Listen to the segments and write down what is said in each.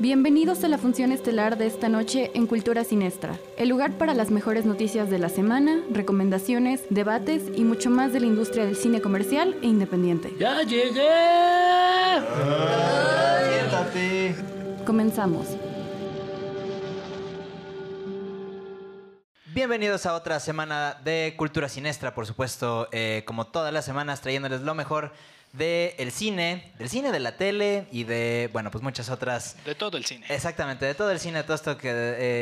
Bienvenidos a la función estelar de esta noche en Cultura Sinestra, el lugar para las mejores noticias de la semana, recomendaciones, debates y mucho más de la industria del cine comercial e independiente. ¡Ya llegué! Siéntate. Comenzamos. Bienvenidos a otra semana de Cultura Sinestra, por supuesto, eh, como todas las semanas, trayéndoles lo mejor del cine, del cine, de la tele y de, bueno, pues muchas otras. De todo el cine. Exactamente, de todo el cine, de todo esto que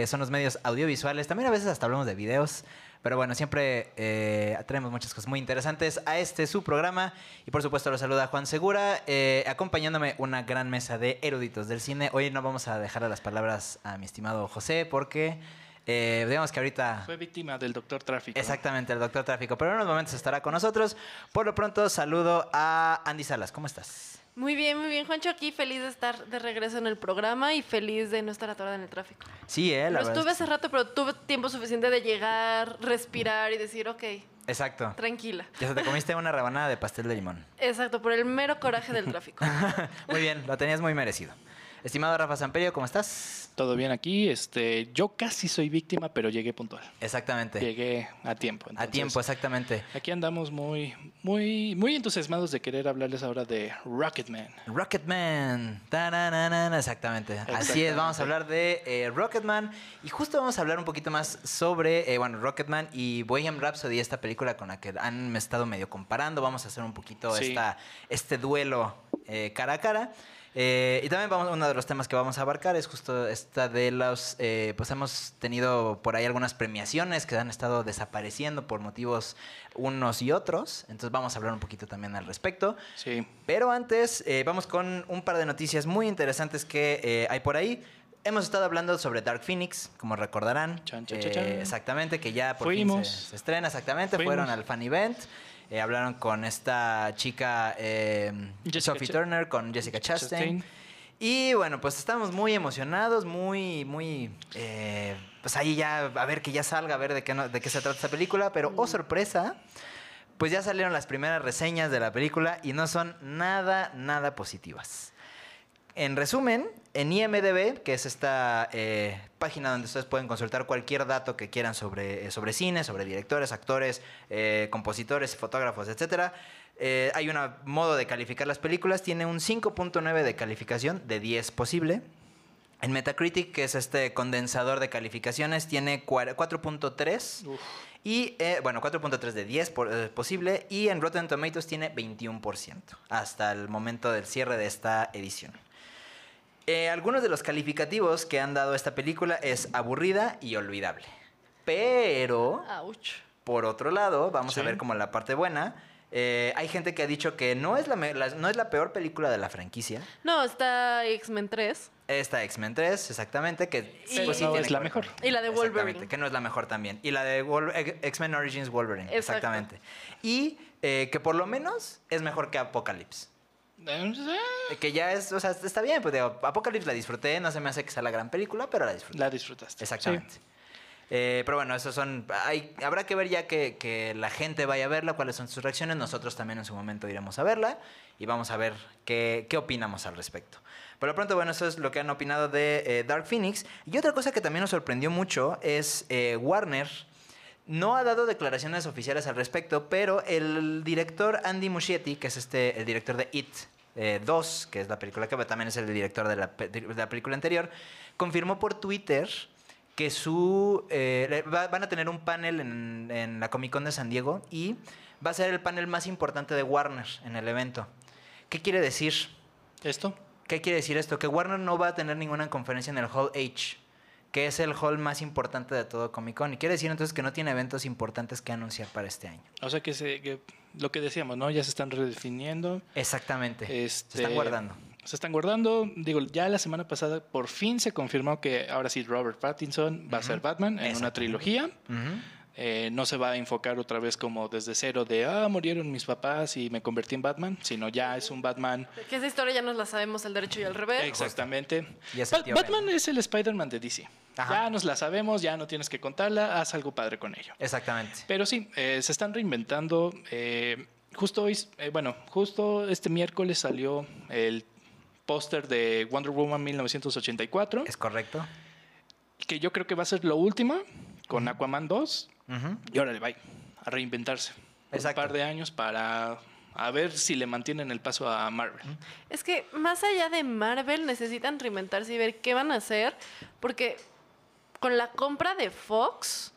eh, son los medios audiovisuales. También a veces hasta hablamos de videos. Pero bueno, siempre eh, traemos muchas cosas muy interesantes a este su programa. Y por supuesto lo saluda Juan Segura, eh, acompañándome una gran mesa de eruditos del cine. Hoy no vamos a dejar las palabras a mi estimado José porque eh, digamos que ahorita... Fue víctima del doctor tráfico. Exactamente, el doctor Tráfico. Pero en unos momentos estará con nosotros. Por lo pronto, saludo a Andy Salas. ¿Cómo estás? Muy bien, muy bien, Juancho. Aquí feliz de estar de regreso en el programa y feliz de no estar atorada en el tráfico. Sí, eh, la Lo verdad estuve hace rato, pero tuve tiempo suficiente de llegar, respirar y decir, ok. Exacto. tranquila. Ya se te comiste una rebanada de pastel de limón. Exacto, por el mero coraje del tráfico. muy bien, lo tenías muy merecido. Estimado Rafa Samperio, ¿cómo estás? Todo bien aquí. Este, yo casi soy víctima, pero llegué puntual. Exactamente. Llegué a tiempo. a tiempo, exactamente. Aquí andamos muy, muy, muy entusiasmados de querer hablarles ahora de Rocketman. Rocketman. Tarararara, Exactamente. Así es, vamos a hablar de eh, Rocketman. Y justo vamos a hablar un poquito más sobre, eh, bueno, Rocketman y Bohemian Rhapsody, esta película con la que han estado medio comparando. Vamos a hacer un poquito Sí. esta, este duelo eh, cara a cara. Eh, y también vamos, uno de los temas que vamos a abarcar es justo esta de los, eh, pues hemos tenido por ahí algunas premiaciones que han estado desapareciendo por motivos unos y otros. Entonces vamos a hablar un poquito también al respecto. Sí. Pero antes, eh, vamos con un par de noticias muy interesantes que eh, hay por ahí. Hemos estado hablando sobre Dark Phoenix, como recordarán. Chan, chan, Eh, chan. Exactamente, que ya por fin se, se estrena, exactamente. Fuimos. Fueron al fan event. Eh, hablaron con esta chica Jessica Sophie Ch- Turner, con Jessica Chastain. Chastain. Y bueno, pues estamos muy emocionados, muy, muy... eh, pues ahí ya, a ver que ya salga, a ver de qué, no- de qué se trata esta película. Pero, oh sorpresa, pues ya salieron las primeras reseñas de la película y no son nada, nada positivas. En resumen, en IMDB, que es esta eh, página donde ustedes pueden consultar cualquier dato que quieran sobre, eh, sobre cine, sobre directores, actores, eh, compositores, fotógrafos, etc. hay un modo de calificar las películas, tiene un 5.9 de calificación de 10 posible. En Metacritic, que es este condensador de calificaciones, tiene cua- 4.3. Uf. Y, eh, bueno, 4.3 de 10 por- eh, posible. Y en Rotten Tomatoes tiene 21% hasta el momento del cierre de esta edición. Eh, algunos de los calificativos que han dado esta película es aburrida y olvidable. Pero, Ouch. por otro lado, vamos a Sí. ver como la parte buena. eh, hay gente que ha dicho que no es la, no es la peor película de la franquicia. No, está X-Men 3 Esta X-Men 3, exactamente, que Sí, pues, no tiene es la mejor. Y la de Wolverine. Exactamente, que no es la mejor también. Y la de X-Men Origins Wolverine, Exacto. exactamente. Y eh, que por lo menos es mejor que Apocalypse. Eh, Que ya es, o sea, está bien, pues digo, Apocalypse la disfruté, no se me hace que sea la gran película, pero la disfruté. La disfrutaste. Exactamente. Eh, pero bueno, esos son. Hay, habrá que ver ya que, que la gente vaya a verla, cuáles son sus reacciones. Nosotros también en su momento iremos a verla y vamos a ver qué, qué opinamos al respecto. Por lo pronto, bueno, eso es lo que han opinado de eh, Dark Phoenix. Y otra cosa que también nos sorprendió mucho es eh, Warner. No ha dado declaraciones oficiales al respecto, pero el director Andy Muschietti, que es este, el director de It eh, 2, que es la película que también es el director de la, pe- de la película anterior, confirmó por Twitter que su eh, va- van a tener un panel en, en la Comic Con de San Diego y va a ser el panel más importante de Warner en el evento. ¿Qué quiere decir? ¿Esto? ¿Qué quiere decir esto? Que Warner no va a tener ninguna conferencia en el Hall H, que es el hall más importante de todo Comic Con. Y quiere decir entonces que no tiene eventos importantes que anunciar para este año. O sea que, se, que lo que decíamos, ¿no? Ya se están redefiniendo. Exactamente. Este, Se están guardando. Se están guardando. Digo, ya la semana pasada por fin se confirmó que ahora sí Robert Pattinson va a ser Batman en una trilogía. Ujú. Eh, no se va a enfocar otra vez como desde cero de, ah, murieron mis papás y me convertí en Batman, sino ya es un Batman Que esa historia ya nos la sabemos al derecho y al revés. Exactamente. Y Ba- Batman Ben. es el Spider-Man de DC. Ajá. Ya nos la sabemos, ya no tienes que contarla, haz algo padre con ello. Exactamente. Pero sí, eh, se están reinventando. eh, justo hoy, eh, bueno, justo este miércoles salió el póster de Wonder Woman 1984, Es correcto. que yo creo que va a ser lo último con Aquaman 2. Y órale, bye, a reinventarse. Exacto. Un par de años para a ver si le mantienen el paso a Marvel. Es que más allá de Marvel necesitan reinventarse y ver qué van a hacer, porque con la compra de Fox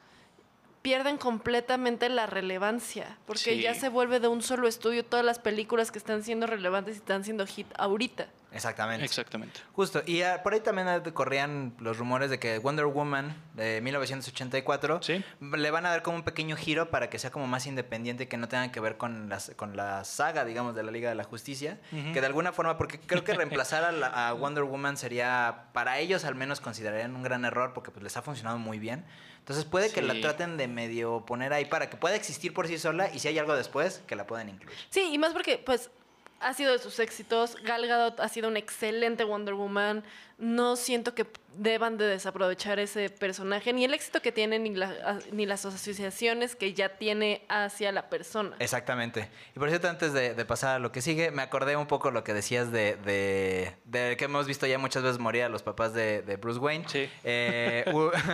pierden completamente la relevancia, porque Sí. ya se vuelve de un solo estudio todas las películas que están siendo relevantes y están siendo hit ahorita. Exactamente. Exactamente. Justo, y ah, por ahí también ah, corrían los rumores de que Wonder Woman de 1984 Sí. le van a dar como un pequeño giro para que sea como más independiente y que no tenga que ver con, las, con la saga, digamos, de la Liga de la Justicia. Ujú. Que de alguna forma, porque creo que reemplazar a, la- a Wonder Woman sería, para ellos al menos considerarían un gran error porque pues les ha funcionado muy bien. Entonces puede que la Sí. traten de medio poner ahí para que pueda existir por sí sola y si hay algo después, que la puedan incluir. Sí, y más porque, pues, ha sido de sus éxitos. Gal Gadot ha sido una excelente Wonder Woman. No siento que deban de desaprovechar ese personaje, ni el éxito que tiene, ni, la- ni las asociaciones que ya tiene hacia la persona. Exactamente. Y por cierto, antes de, de pasar a lo que sigue, me acordé un poco lo que decías de, de, de que hemos visto ya muchas veces morir a los papás de, de Bruce Wayne. Sí. Eh,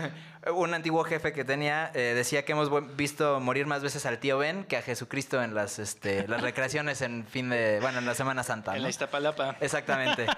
un antiguo jefe que tenía eh, decía que hemos visto morir más veces al tío Ben que a Jesucristo en las, este, las recreaciones en fin de, bueno, en la Semana Santa. En ¿no? la Iztapalapa. Exactamente.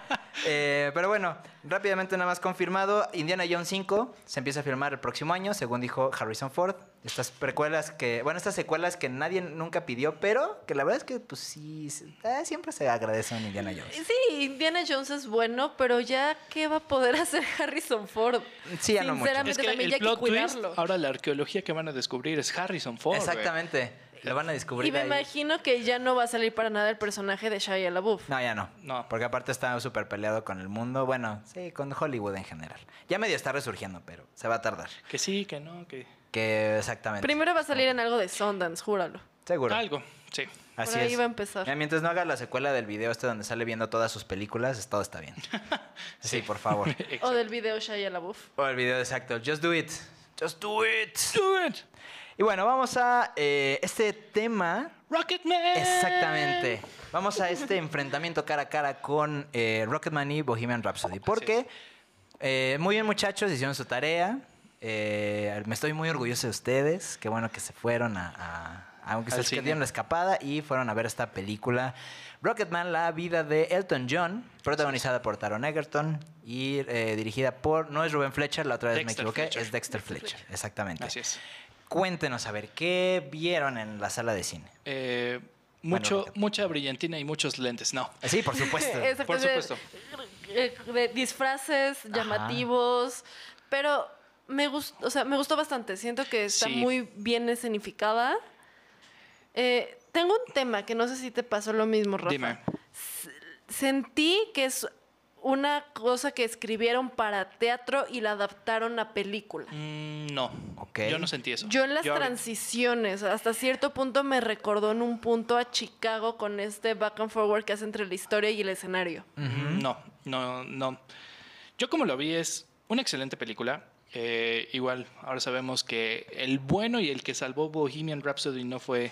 Eh, pero bueno, rápidamente nada más confirmado, Indiana Jones 5 se empieza a filmar el próximo año, según dijo Harrison Ford. Estas precuelas que, bueno, estas secuelas que nadie nunca pidió, pero que la verdad es que pues sí, eh, siempre se agradece a un Indiana Jones. Sí, Indiana Jones es bueno, pero ya, ¿qué va a poder hacer Harrison Ford? Sí, ya no mucho. Sinceramente, Es que también el ya hay que twist, cuidarlo. ahora la arqueología que van a descubrir es Harrison Ford. Exactamente. Lo van a descubrir Y me ahí. imagino que ya no va a salir para nada el personaje de Shia LaBeouf. No, ya no. No. Porque aparte está súper peleado con el mundo. Bueno, sí, con Hollywood en general. Ya medio está resurgiendo, pero se va a tardar. Que sí, que no, que... Que exactamente. Primero va a salir en algo de Sundance, júralo. Seguro. Algo, sí. Así Por ahí es. va a empezar. Mira, mientras no haga la secuela del video este donde sale viendo todas sus películas, todo está bien. sí, por favor. O del video Shia LaBeouf. O el video exacto. Just do it. Just do it. Do it. Y bueno, vamos a eh, este tema. Rocketman. Exactamente. Vamos a este enfrentamiento cara a cara con eh, Rocketman y Bohemian Rhapsody. Porque, eh, muy bien muchachos, hicieron su tarea. Me estoy muy orgulloso de ustedes. Qué bueno que se fueron a... a- aunque se dieron la escapada y fueron a ver esta película. Rocketman, la vida de Elton John, protagonizada por Taron Egerton y eh, dirigida por, no es Rubén Fletcher, la otra vez me Dexter equivoqué, Fletcher. es Dexter Fletcher, exactamente. Así es. Cuéntenos, a ver, ¿qué vieron en la sala de cine? Eh, mucho, mucha brillantina y muchos lentes. No. Sí, por supuesto. Exacto, Por supuesto. eh, de disfraces llamativos, pero me gustó, o sea, me gustó bastante. Siento que está Sí. muy bien escenificada. Eh, tengo un tema que no sé si te pasó lo mismo, Rafa. Dime. Sentí que es una cosa que escribieron para teatro y la adaptaron a película. Mm, no. Ok. Yo no sentí eso. Yo en las Yo- transiciones, hasta cierto punto me recordó en un punto a Chicago con este back and forward que hace entre la historia y el escenario. Mm, No, no, no. Yo como lo vi es una excelente película. Eh, igual, ahora sabemos que el bueno y el que salvó Bohemian Rhapsody no fue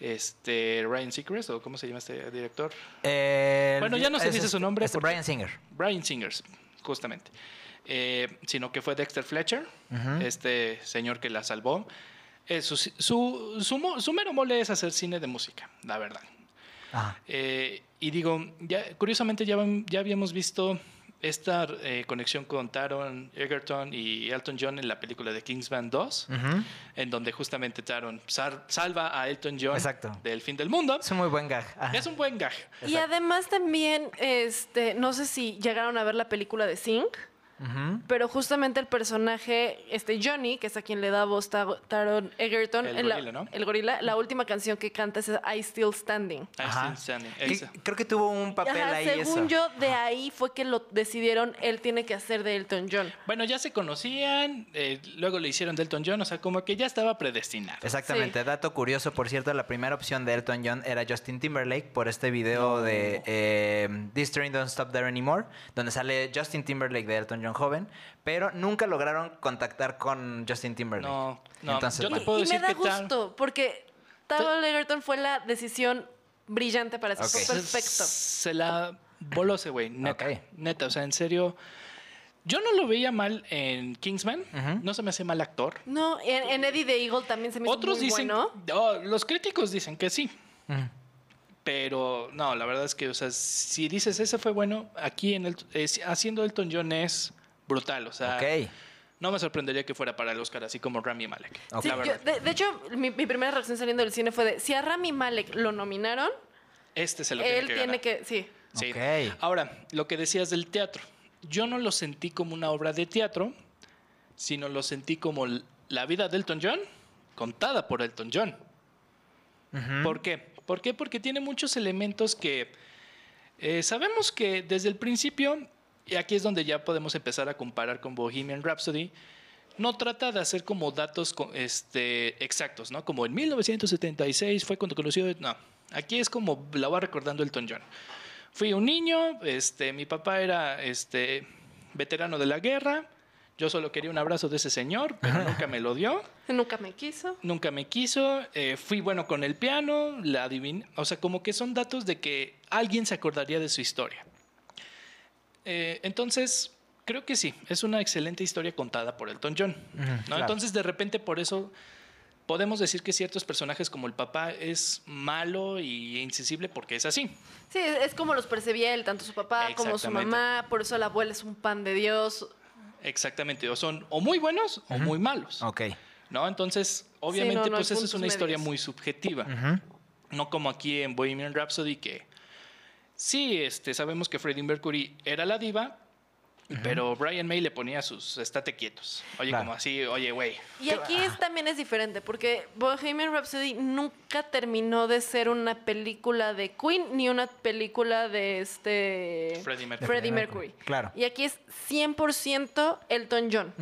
este Ryan Seacrest o cómo se llama este director. Eh, Bueno, ya no se es dice su este- nombre este porque- Brian Singer. Brian Singers, justamente. Eh, sino que fue Dexter Fletcher, este señor que la salvó. Eh, su, su, su mero mole es hacer cine de música, la verdad. Eh, y digo, ya, curiosamente ya, ya habíamos visto esta eh, conexión con Taron Egerton y Elton John en la película de Kingsman 2, Ujú. en donde justamente Taron salva a Elton John Exacto. del fin del mundo. Es un muy buen gag. Ajá. Es un buen gag. Y además también, este, no sé si llegaron a ver la película de Sing. Pero justamente el personaje, este Johnny, que es a quien le da voz Ta- Taron Egerton, El en la- gorila, ¿no? el gorila, la última canción que canta es I Still Standing. I Ajá. Still Standing. Que- creo que tuvo un papel Ajá, ahí según eso. yo, de ahí fue que lo decidieron, él tiene que hacer de Elton John. Bueno, ya se conocían, eh, luego le hicieron de Elton John, o sea, como que ya estaba predestinado. Exactamente, dato curioso, por cierto, la primera opción de Elton John era Justin Timberlake por este video de eh, This Train Don't Stop There Anymore, donde sale Justin Timberlake de Elton John joven, pero nunca lograron contactar con Justin Timberlake. No, no, Entonces, yo te bueno. puedo y me da que tal- gusto, porque Taron Egerton fue la decisión brillante para eso. Fue perfecto. Se la voló ese güey, neta. Neta, o sea, en serio. Yo no lo veía mal en Kingsman, no se me hace mal actor. No, en, en Eddie the Eagle también se me hizo Otros muy dicen, bueno. oh, los críticos dicen que sí. Pero no, la verdad es que, o sea, si dices ese fue bueno, aquí en el, eh, haciendo Elton John es brutal, o sea, no me sorprendería que fuera para el Oscar así como Rami Malek. Ok. Sí, La yo- verdad. de, de hecho, mi, mi primera reacción saliendo del cine fue de, si a Rami Malek lo nominaron, Este se lo él tiene que tiene ganar. que, sí. Sí. Ahora, lo que decías del teatro. Yo no lo sentí como una obra de teatro, sino lo sentí como la vida de Elton John contada por Elton John. ¿Por qué? ¿Por qué? Porque tiene muchos elementos que eh, sabemos que desde el principio, y aquí es donde ya podemos empezar a comparar con Bohemian Rhapsody, no trata de hacer como datos este, exactos, ¿no? Como en 1976 fue cuando conoció... No, aquí es como la va recordando Elton John. Fui un niño, este, mi papá era este, veterano de la guerra, yo solo quería un abrazo de ese señor, pero nunca me lo dio, Nunca me quiso. nunca me quiso, eh, fui bueno con el piano, la adiviné, o sea, como que son datos de que alguien se acordaría de su historia. Eh, entonces, creo que sí, es una excelente historia contada por Elton John. ¿no? claro. Entonces, de repente, por eso podemos decir que ciertos personajes como el papá es malo y insensible porque es así. Sí, es como los percibía él, tanto su papá como su mamá, por eso la abuela es un pan de Dios. Exactamente, o son o muy buenos o muy malos. Ok. ¿no? Entonces, obviamente, no, no hay pues eso es una historia muy subjetiva. No como aquí en Bohemian Rhapsody, que sí, este, sabemos que Freddie Mercury era la diva, pero Brian May le ponía sus estate quietos. Oye, Claro. como así, oye, güey. Y aquí es, también es diferente, porque Bohemian Rhapsody nunca terminó de ser una película de Queen ni una película de este Freddie Mercury. Freddie Mercury. Claro. Y aquí es 100% Elton John.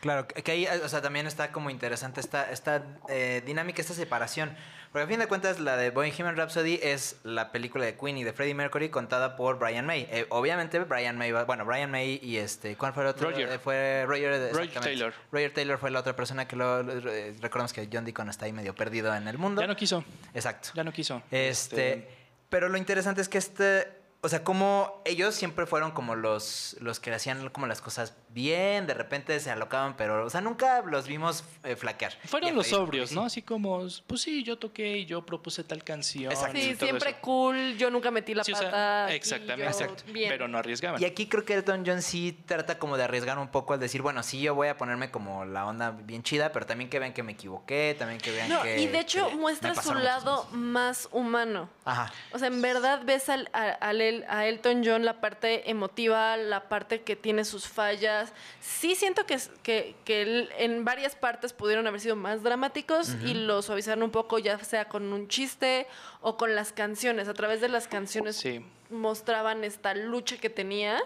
Claro, que que ahí, o sea, también está como interesante esta, esta eh, dinámica, esta separación. Porque a fin de cuentas, la de Bohemian Rhapsody es la película de Queen y de Freddie Mercury contada por Brian May. Eh, obviamente, Brian May, va- bueno, Brian May y este, ¿cuál fue el otro? Roger. Eh, fue Roger, exactamente. Taylor. Roger Taylor fue la otra persona que lo, eh, recordamos que John Deacon está ahí medio perdido en el mundo. Ya no quiso, Exacto. ya no quiso. Este, pero lo interesante es que este, o sea, como ellos siempre fueron como los, los que hacían como las cosas bien, de repente se alocaban, pero, o sea, nunca los vimos eh, flaquear. Fueron los sobrios, ¿no? Así como, pues sí, yo toqué y yo propuse tal canción. Exacto. y Sí, todo siempre eso. cool, yo nunca metí la Sí, o sea, pata. exactamente. yo Exacto. bien. Pero no arriesgaban. Y aquí creo que Elton John sí trata como de arriesgar un poco al decir, bueno, sí, yo voy a ponerme como la onda bien chida, pero también que vean que me equivoqué, también que vean No, que... y de hecho que muestra su lado más humano. Ajá. O sea, en verdad ves al, a, al A Elton John la parte emotiva, la parte que tiene sus fallas. Sí siento que, es- que, que él- en varias partes pudieron haber sido más dramáticos y lo suavizaron un poco, ya sea con un chiste o con las canciones. A través de las canciones Sí. mostraban esta lucha que tenía.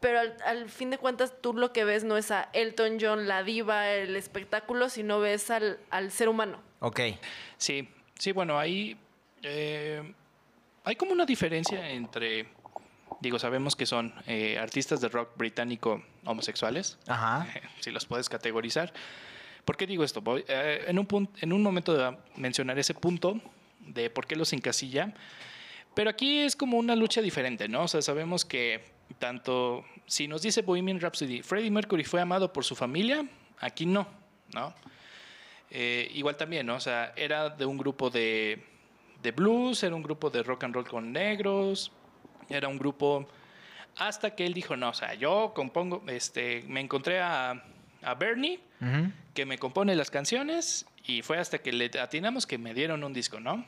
Pero al, al fin de cuentas tú lo que ves no es a Elton John, la diva, el espectáculo, sino ves al, al ser humano. Ok. Sí, sí, bueno, ahí eh, hay como una diferencia entre, digo, sabemos que son eh, artistas de rock británico homosexuales, Ajá. si los puedes categorizar. ¿Por qué digo esto? Voy, eh, en, un pun- en un momento de mencionar ese punto de por qué los encasilla, pero aquí es como una lucha diferente, ¿no? O sea, sabemos que tanto, si nos dice Bohemian Rhapsody, Freddie Mercury fue amado por su familia, aquí no, ¿no? Eh, igual también, ¿no? O sea, era de un grupo de, de blues, era un grupo de rock and roll con negros, era un grupo hasta que él dijo, no, o sea, yo compongo, este, me encontré a, a Bernie, que me compone las canciones, y fue hasta que le atinamos que me dieron un disco, ¿no?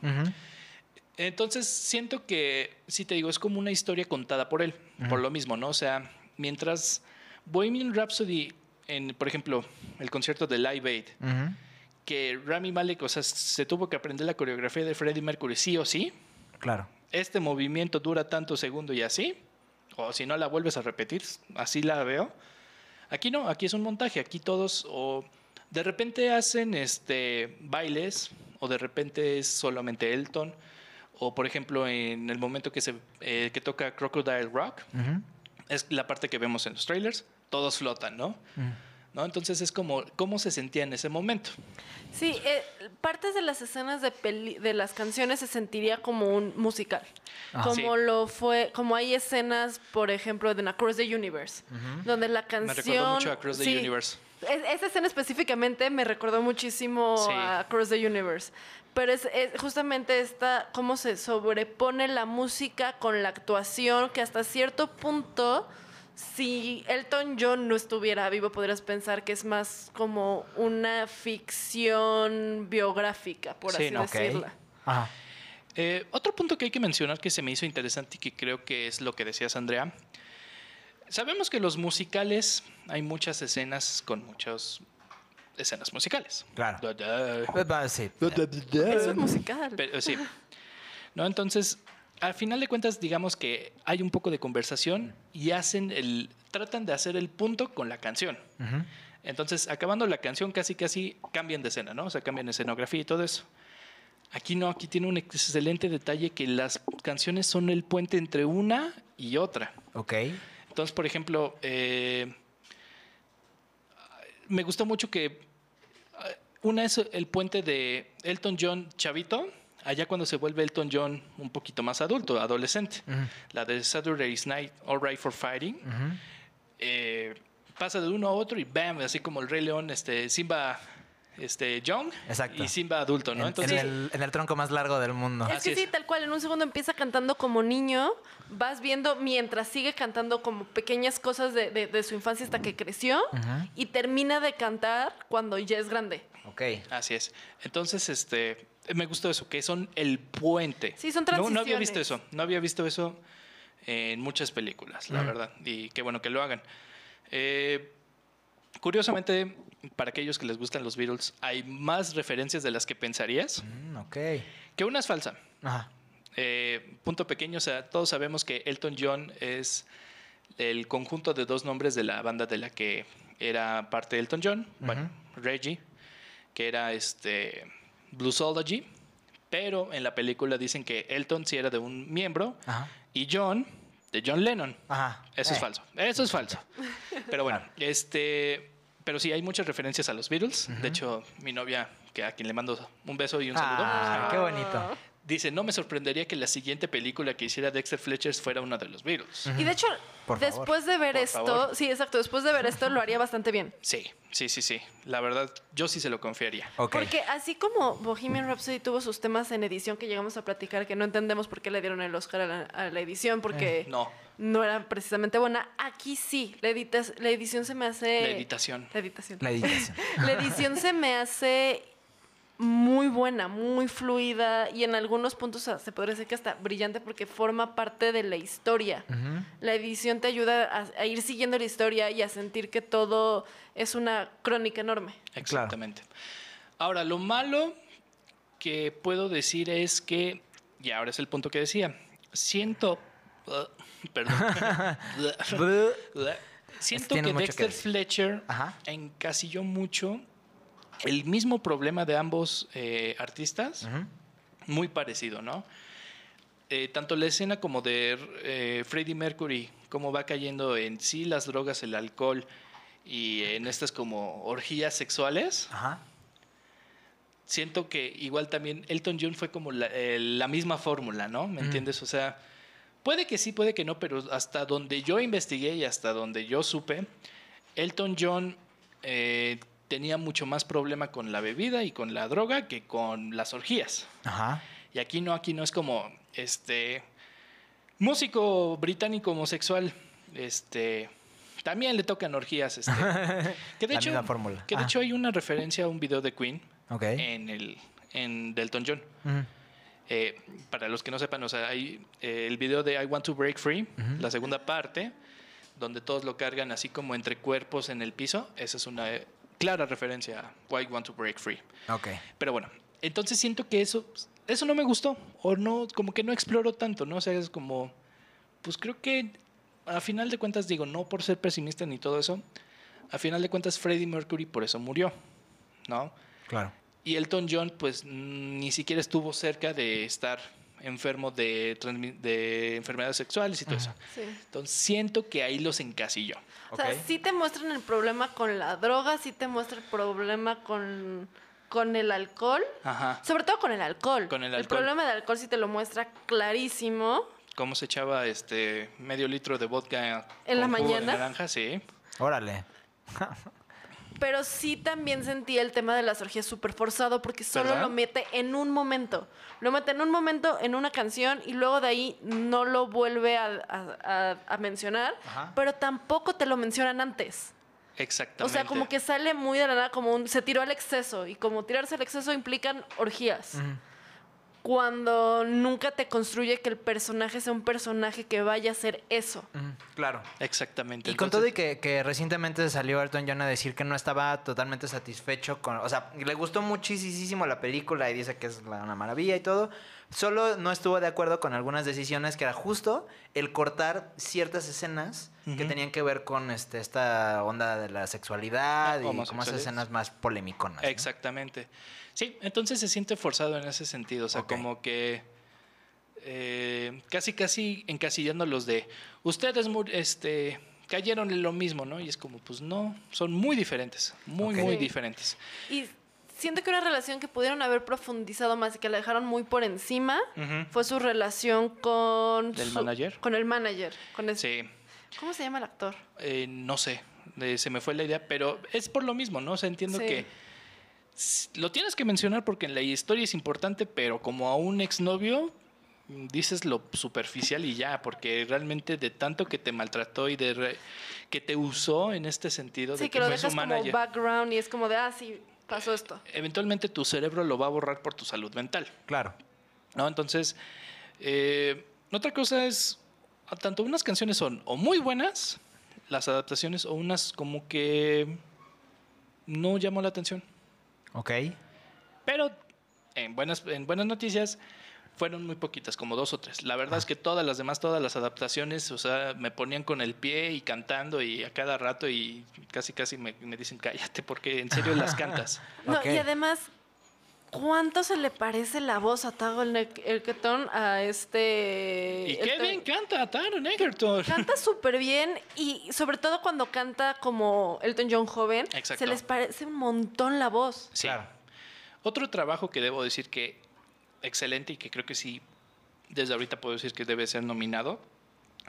Entonces siento que, si te digo, es como una historia contada por él, por lo mismo, ¿no? O sea, mientras Bohemian Rhapsody, en, por ejemplo, el concierto de Live Aid. Que Rami Malek, o sea, se tuvo que aprender la coreografía de Freddie Mercury sí o sí. Claro. Este movimiento dura tanto segundo y así. O si no la vuelves a repetir, así la veo. Aquí no, aquí es un montaje. Aquí todos o de repente hacen este bailes o de repente es solamente Elton. O por ejemplo en el momento que se eh, que toca Crocodile Rock Ujú. es la parte que vemos en los trailers. Todos flotan, ¿no? ¿No? Entonces es como cómo se sentía en ese momento. Sí, eh, partes de las escenas de, peli- de las canciones se sentiría como un musical. Ah. como Sí. lo fue, como hay escenas, por ejemplo, de Across the Universe, donde la canción. Me recordó mucho a Across the sí, Universe. es- esa escena específicamente me recordó muchísimo Sí. a Across the Universe. Pero es, es justamente esta, cómo se sobrepone la música con la actuación, que hasta cierto punto, si Elton John no estuviera vivo, podrías pensar que es más como una ficción biográfica, por Sí, así ¿no? Decirla. Ajá. Eh, otro punto que hay que mencionar que se me hizo interesante y que creo que es lo que decías, Andrea. Sabemos que los musicales hay muchas escenas con muchas escenas musicales. Claro. Da. Pues sí. Eso es musical. Pero, sí. ¿No? Entonces, al final de cuentas, digamos que hay un poco de conversación y hacen el. tratan de hacer el punto con la canción. Entonces, acabando la canción, casi casi cambian de escena, ¿no? O sea, cambian escenografía y todo eso. Aquí no, aquí tiene un excelente detalle que las canciones son el puente entre una y otra. Ok. Entonces, por ejemplo, eh, me gustó mucho que eh, una es el puente de Elton John chavito, allá cuando se vuelve Elton John un poquito más adulto, adolescente. La de Saturday's Night, All Right for Fighting. eh, pasa de uno a otro y bam, así como el Rey León, este, Simba este, Young Exacto. y Simba adulto, ¿no? En, Entonces, en el, en el tronco más largo del mundo. Es Así que es. sí, tal cual, en un segundo empieza cantando como niño, vas viendo mientras sigue cantando como pequeñas cosas de, de- de su infancia hasta que creció y termina de cantar cuando ya es grande. Ok. Así es. Entonces, este, me gustó eso, que son el puente. Sí, son No, no había visto transiciones. eso. No había visto eso en muchas películas, la verdad. Y qué bueno que lo hagan. Eh, curiosamente, para aquellos que les gustan los Beatles, hay más referencias de las que pensarías. Mm, ok. Que una es falsa. Ajá. Eh, punto pequeño, o sea, todos sabemos que Elton John es el conjunto de dos nombres de la banda de la que era parte Elton John, bueno, Reggie, que era este Bluesology, pero en la película dicen que Elton sí era de un miembro Ajá. y John de John Lennon. Ajá. Eso es Eh. falso. Eso es falso. Pero bueno, este. Pero sí, hay muchas referencias a los Beatles. De hecho, mi novia, que a quien le mando un beso y un saludo, Ah, qué bonito. Dice: No me sorprendería que la siguiente película que hiciera Dexter Fletcher fuera una de los Beatles. Y de hecho, Por favor. después de ver Por esto, favor. sí, exacto, después de ver esto lo haría bastante bien. Sí, sí, sí, sí. La verdad, yo sí se lo confiaría. Porque así como Bohemian Rhapsody tuvo sus temas en edición que llegamos a platicar, que no entendemos por qué le dieron el Oscar a la, a la edición, porque Eh, No, no era precisamente buena, aquí sí, la, editas- la edición se me hace... la editación. La editación. La editación. La edición se me hace muy buena, muy fluida y en algunos puntos se podría decir que hasta brillante porque forma parte de la historia. La edición te ayuda a, a ir siguiendo la historia y a sentir que todo es una crónica enorme. Exactamente. Ahora, lo malo que puedo decir es que, y ahora es el punto que decía, siento, uh, perdón, siento que Dexter. Fletcher Ajá. encasilló mucho el mismo problema de ambos eh, artistas, muy parecido, ¿no? Eh, tanto la escena como de eh, Freddie Mercury, cómo va cayendo en sí las drogas, el alcohol y en estas como orgías sexuales, Ajá. siento que igual también Elton John fue como la, eh, la misma fórmula, ¿no? ¿Me entiendes? O sea, puede que sí, puede que no, pero hasta donde yo investigué y hasta donde yo supe, Elton John tenía mucho más problema con la bebida y con la droga que con las orgías. Ajá. Y aquí no, aquí no es como este músico británico homosexual, este también le tocan orgías, este, que de La hecho, fórmula. que de Ah. hecho hay una referencia a un video de Queen Ok. en el en Delton John. Eh, para los que no sepan, o sea, hay eh, el video de I Want to Break Free, la segunda parte, donde todos lo cargan así como entre cuerpos en el piso. Esa es una clara referencia a Why You Want to Break Free. Ok. Pero bueno, entonces siento que eso, eso no me gustó. O no, como que no exploró tanto, ¿no? O sea, es como. Pues creo que a final de cuentas, digo, no por ser pesimista ni todo eso. A final de cuentas, Freddie Mercury por eso murió, ¿no? Claro. Y Elton John, pues ni siquiera estuvo cerca de estar enfermo de, de enfermedades sexuales y todo eso. Sí. Entonces siento que ahí los encasilló. O sea, Ok. sí te muestran el problema con la droga, sí te muestra el problema con, con el alcohol. Ajá. Sobre todo con el alcohol. Con el El alcohol. problema del alcohol sí te lo muestra clarísimo. ¿Cómo se echaba este medio litro de vodka ¿En la de mañana? naranja? Sí. Órale. Pero sí también sentí el tema de las orgías súper forzado porque solo ¿Verdad? lo mete en un momento. Lo mete en un momento, en una canción, y luego de ahí no lo vuelve a, a- a- a mencionar, Ajá. pero tampoco te lo mencionan antes. Exactamente. O sea, como que sale muy de la nada, como un, se tiró al exceso. Y como tirarse al exceso implican orgías. Cuando nunca te construye que el personaje sea un personaje que vaya a ser eso. Claro. Exactamente. Y con todo y que, que recientemente salió Elton John a decir que no estaba totalmente satisfecho con... O sea, le gustó muchísimo la película y dice que es una maravilla y todo. Solo no estuvo de acuerdo con algunas decisiones que era justo el cortar ciertas escenas que tenían que ver con este, esta onda de la sexualidad Ah, y como esas escenas más polémiconas. ¿no? Sí, entonces se siente forzado en ese sentido. O sea, como que eh, casi, casi encasillándolos de ustedes este, cayeron en lo mismo, ¿no? Y es como, pues no, son muy diferentes, muy, muy Sí. diferentes. Y siento que una relación que pudieron haber profundizado más y que la dejaron muy por encima fue su relación con... ¿Del su- manager? Con el manager. Con ese- Sí, ¿Cómo se llama el actor? eh, no sé, eh, se me fue la idea, pero es por lo mismo, ¿no? O sea, entiendo Sí. que lo tienes que mencionar porque en la historia es importante, pero como a un exnovio mm, dices lo superficial y ya, porque realmente de tanto que te maltrató y de re- que te usó en este sentido Sí, de que lo dejas como background y es como de, ah, sí, pasó esto. eventualmente tu cerebro lo va a borrar por tu salud mental. Claro. ¿no? Entonces, eh, otra cosa es, a- tanto unas canciones son o muy buenas, las adaptaciones, o unas como que no llamó la atención. Ok. Pero en buenas, en buenas noticias fueron muy poquitas, como dos o tres. La verdad es que todas las demás, todas las adaptaciones, o sea, me ponían con el pie y cantando y a cada rato y casi casi me, me dicen cállate porque en serio las cantas. No, y además, ¿cuánto se le parece la voz a Tago Elketon a este... Y qué este- bien canta Taron Egerton. Canta súper bien y sobre todo cuando canta como Elton John joven, Exacto. se les parece un montón la voz. Sí. Claro. Otro trabajo que debo decir que excelente y que creo que sí, desde ahorita puedo decir que debe ser nominado,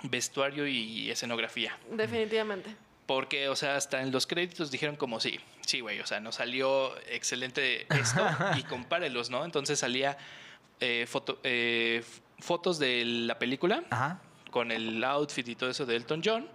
vestuario y escenografía. Definitivamente. Porque, o sea, hasta en los créditos dijeron como sí, sí, güey, o sea, nos salió excelente esto y compárelos, ¿no? Entonces salía eh, foto- eh, fotos de la película Ajá. con el outfit y todo eso de Elton John